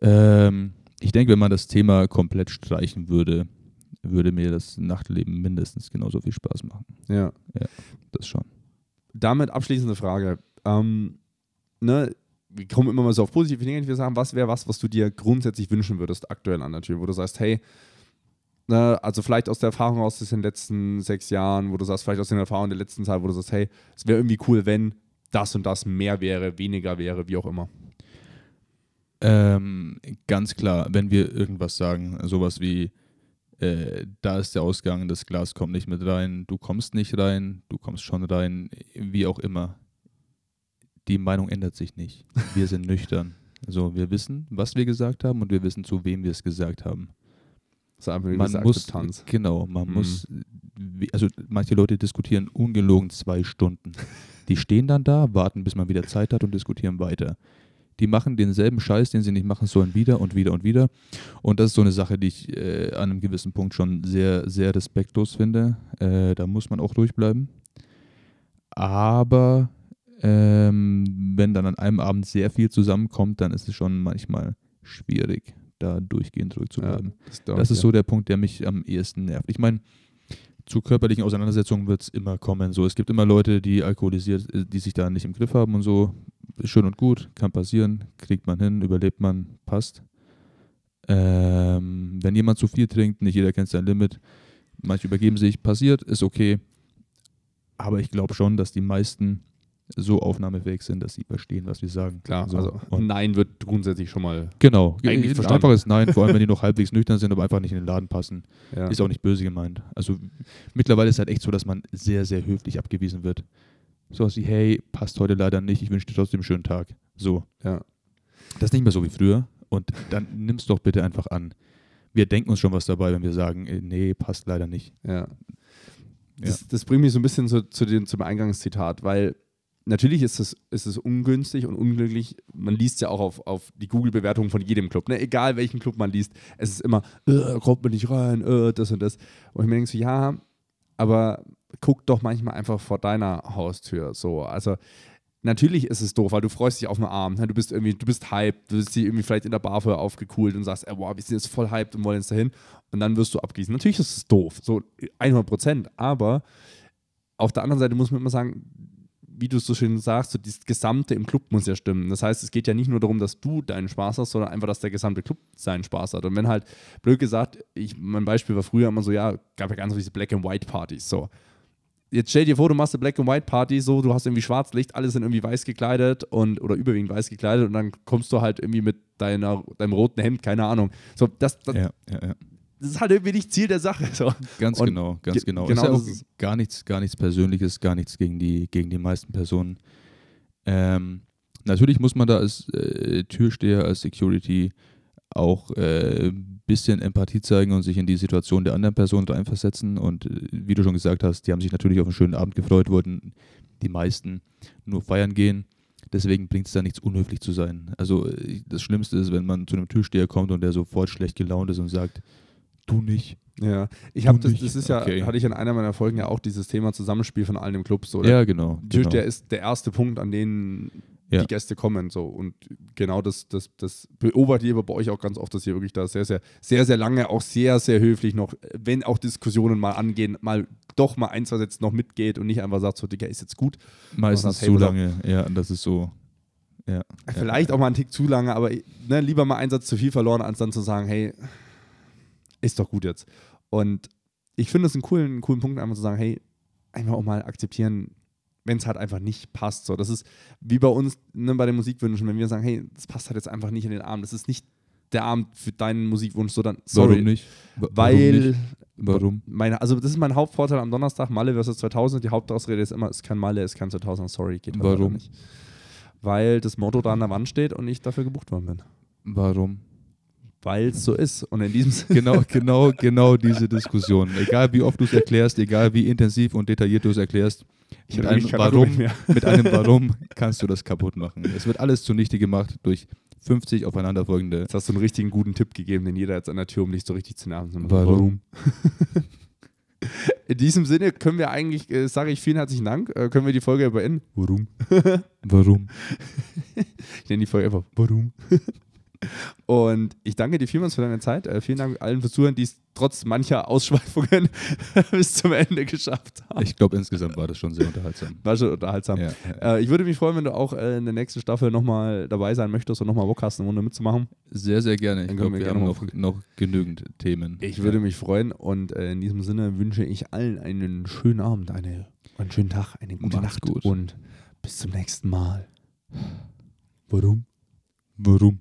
ähm, ich denke, wenn man das Thema komplett streichen würde, würde mir das Nachtleben mindestens genauso viel Spaß machen. Ja. Ja, das schon. Damit abschließende Frage. Ähm, ne, wir kommen immer mal so auf positive Dinge, die wir sagen, was wäre was, was du dir grundsätzlich wünschen würdest aktuell an der Tür, wo du sagst, hey, ne, also vielleicht aus der Erfahrung aus den letzten sechs Jahren, wo du sagst, vielleicht aus den Erfahrungen der letzten Zeit, wo du sagst, hey, es wäre irgendwie cool, wenn das und das mehr wäre, weniger wäre, wie auch immer. Ähm, ganz klar, wenn wir irgendwas sagen, sowas wie, äh, da ist der Ausgang, das Glas kommt nicht mit rein, du kommst nicht rein, du kommst schon rein, wie auch immer. Die Meinung ändert sich nicht. Wir sind nüchtern. Also wir wissen, was wir gesagt haben und wir wissen, zu wem wir es gesagt haben. Das ist einfach man muss, Akzeptanz. Genau, man mhm. muss, also manche Leute diskutieren ungelogen zwei Stunden. Die stehen dann da, warten, bis man wieder Zeit hat und diskutieren weiter die machen denselben Scheiß, den sie nicht machen sollen, wieder und wieder und wieder. Und das ist so eine Sache, die ich äh, an einem gewissen Punkt schon sehr, sehr respektlos finde. Äh, da muss man auch durchbleiben. Aber ähm, wenn dann an einem Abend sehr viel zusammenkommt, dann ist es schon manchmal schwierig, da durchgehend ruhig zu bleiben. Ja, das, das ist ja. so der Punkt, der mich am ehesten nervt. Ich meine, zu körperlichen Auseinandersetzungen wird es immer kommen. So, es gibt immer Leute, die alkoholisiert, äh, die sich da nicht im Griff haben und so schön und gut, kann passieren, kriegt man hin, überlebt man, passt. Ähm, wenn jemand zu viel trinkt, nicht jeder kennt sein Limit, manche übergeben sich, passiert, ist okay. Aber ich glaube schon, dass die meisten so aufnahmefähig sind, dass sie verstehen, was wir sagen. Klar, so. also und Nein wird grundsätzlich schon mal. Genau, eigentlich ein verstanden. einfaches Nein, vor allem wenn die noch halbwegs nüchtern sind, aber einfach nicht in den Laden passen. Ja. Ist auch nicht böse gemeint. Also mittlerweile ist es halt echt so, dass man sehr, sehr höflich abgewiesen wird. So was wie, hey, passt heute leider nicht, ich wünsche dir trotzdem einen schönen Tag. So. Ja. Das ist nicht mehr so wie früher. Und dann nimm es doch bitte einfach an. Wir denken uns schon was dabei, wenn wir sagen, äh, nee, passt leider nicht. Ja. Das, das bringt mich so ein bisschen zu, zu den, zum Eingangszitat, weil natürlich ist es, ist es ungünstig und unglücklich. Man liest ja auch auf, auf die Google-Bewertung von jedem Club. Ne? Egal welchen Club man liest, es ist immer, äh, kommt man nicht rein, äh, das und das. Und ich mir denke so, ja, aber guck doch manchmal einfach vor deiner Haustür. So, also natürlich ist es doof, weil du freust dich auf einen Abend. Ne? Du bist irgendwie, du bist hyped, du bist irgendwie vielleicht in der Bar vorher aufgekühlt und sagst, ey, wow, wir sind jetzt voll hyped und wollen jetzt dahin. Und dann wirst du abgießen. Natürlich ist es doof, so 100 Prozent. Aber auf der anderen Seite muss man immer sagen, wie du so schön sagst, so das Gesamte im Club muss ja stimmen. Das heißt, es geht ja nicht nur darum, dass du deinen Spaß hast, sondern einfach, dass der gesamte Club seinen Spaß hat. Und wenn halt, blöd gesagt, ich, mein Beispiel war früher immer so, ja, gab ja ganz viele Black and White Partys, so jetzt stell dir vor, du machst eine Black and White Party, so, du hast irgendwie Schwarzlicht, alle sind irgendwie weiß gekleidet und oder überwiegend weiß gekleidet und dann kommst du halt irgendwie mit deiner, deinem roten Hemd, keine Ahnung. So, das, das, Ja, ja, ja. Das ist halt irgendwie nicht Ziel der Sache. So. Ganz Und genau, ganz ge- genau. genau ist ja auch gar nichts, gar nichts Persönliches, gar nichts gegen die, gegen die meisten Personen. Ähm, natürlich muss man da als äh, Türsteher, als Security auch äh, ein bisschen Empathie zeigen und sich in die Situation der anderen Person reinversetzen. Und äh, wie du schon gesagt hast, die haben sich natürlich auf einen schönen Abend gefreut, wollten die meisten nur feiern gehen. Deswegen bringt es da nichts, unhöflich zu sein. Also äh, das Schlimmste ist, wenn man zu einem Türsteher kommt und der sofort schlecht gelaunt ist und sagt, du nicht. Ja, ich habe das, das ist ja, okay. hatte ich in einer meiner Folgen ja auch dieses Thema Zusammenspiel von allen im Club. So, der Ja, genau. genau. Türsteher ist der erste Punkt, an den Ja. die Gäste kommen. So. Und genau das, das, das beobachte ich aber bei euch auch ganz oft, dass ihr wirklich da sehr, sehr, sehr, sehr lange, auch sehr, sehr höflich noch, wenn auch Diskussionen mal angehen, mal doch mal ein, zwei Sätze noch mitgeht und nicht einfach sagt, so, Digga, ist jetzt gut. Meistens zu lange, ja, das ist so. Ja. Vielleicht auch mal einen Tick zu lange, aber ne, lieber mal einen Satz zu viel verloren, als dann zu sagen, hey, ist doch gut jetzt. Und ich finde es einen coolen, einen coolen Punkt, einfach zu sagen, hey, einfach auch mal akzeptieren, wenn es halt einfach nicht passt. So, das ist wie bei uns ne, bei den Musikwünschen, wenn wir sagen, hey, das passt halt jetzt einfach nicht in den Abend. Das ist nicht der Abend für deinen Musikwunsch, sondern sorry, Warum nicht? Wa- weil Warum? Nicht? Warum? Meine, also das ist mein Hauptvorteil am Donnerstag, Malle versus 2000. Die Hauptausrede ist immer, es kein Malle, es kein 2000, sorry, geht halt Warum? nicht. Weil das Motto da an der Wand steht und ich dafür gebucht worden bin. Warum? Weil es so ist. Und in diesem Sinne. Genau, genau, genau diese Diskussion. Egal wie oft du es erklärst, egal wie intensiv und detailliert du es erklärst, Ich mit einem, Warum, mit einem Warum kannst du das kaputt machen. Es wird alles zunichte gemacht durch 50 aufeinanderfolgende Jetzt hast du einen richtigen guten Tipp gegeben, den jeder jetzt an der Tür, um dich so richtig zu nerven. So, Warum? In diesem Sinne können wir eigentlich, äh, sage ich vielen herzlichen Dank, äh, können wir die Folge beenden. Warum? Warum? Ich nenne die Folge einfach Warum? Und ich danke dir vielmals für deine Zeit. Äh, vielen Dank allen fürs Zuhören, die es trotz mancher Ausschweifungen bis zum Ende geschafft haben. Ich glaube, insgesamt war das schon sehr unterhaltsam. War schon unterhaltsam. Ja, ja. Äh, ich würde mich freuen, wenn du auch äh, in der nächsten Staffel nochmal dabei sein möchtest und nochmal Bock hast, eine Runde mitzumachen. Sehr, sehr gerne. Ich glaube, wir gerne haben noch, noch genügend Themen. Ich würde mich freuen und in diesem Sinne wünsche ich allen einen schönen Abend, eine, einen schönen Tag, eine gute Macht's Nacht gut. und bis zum nächsten Mal. Warum? Warum?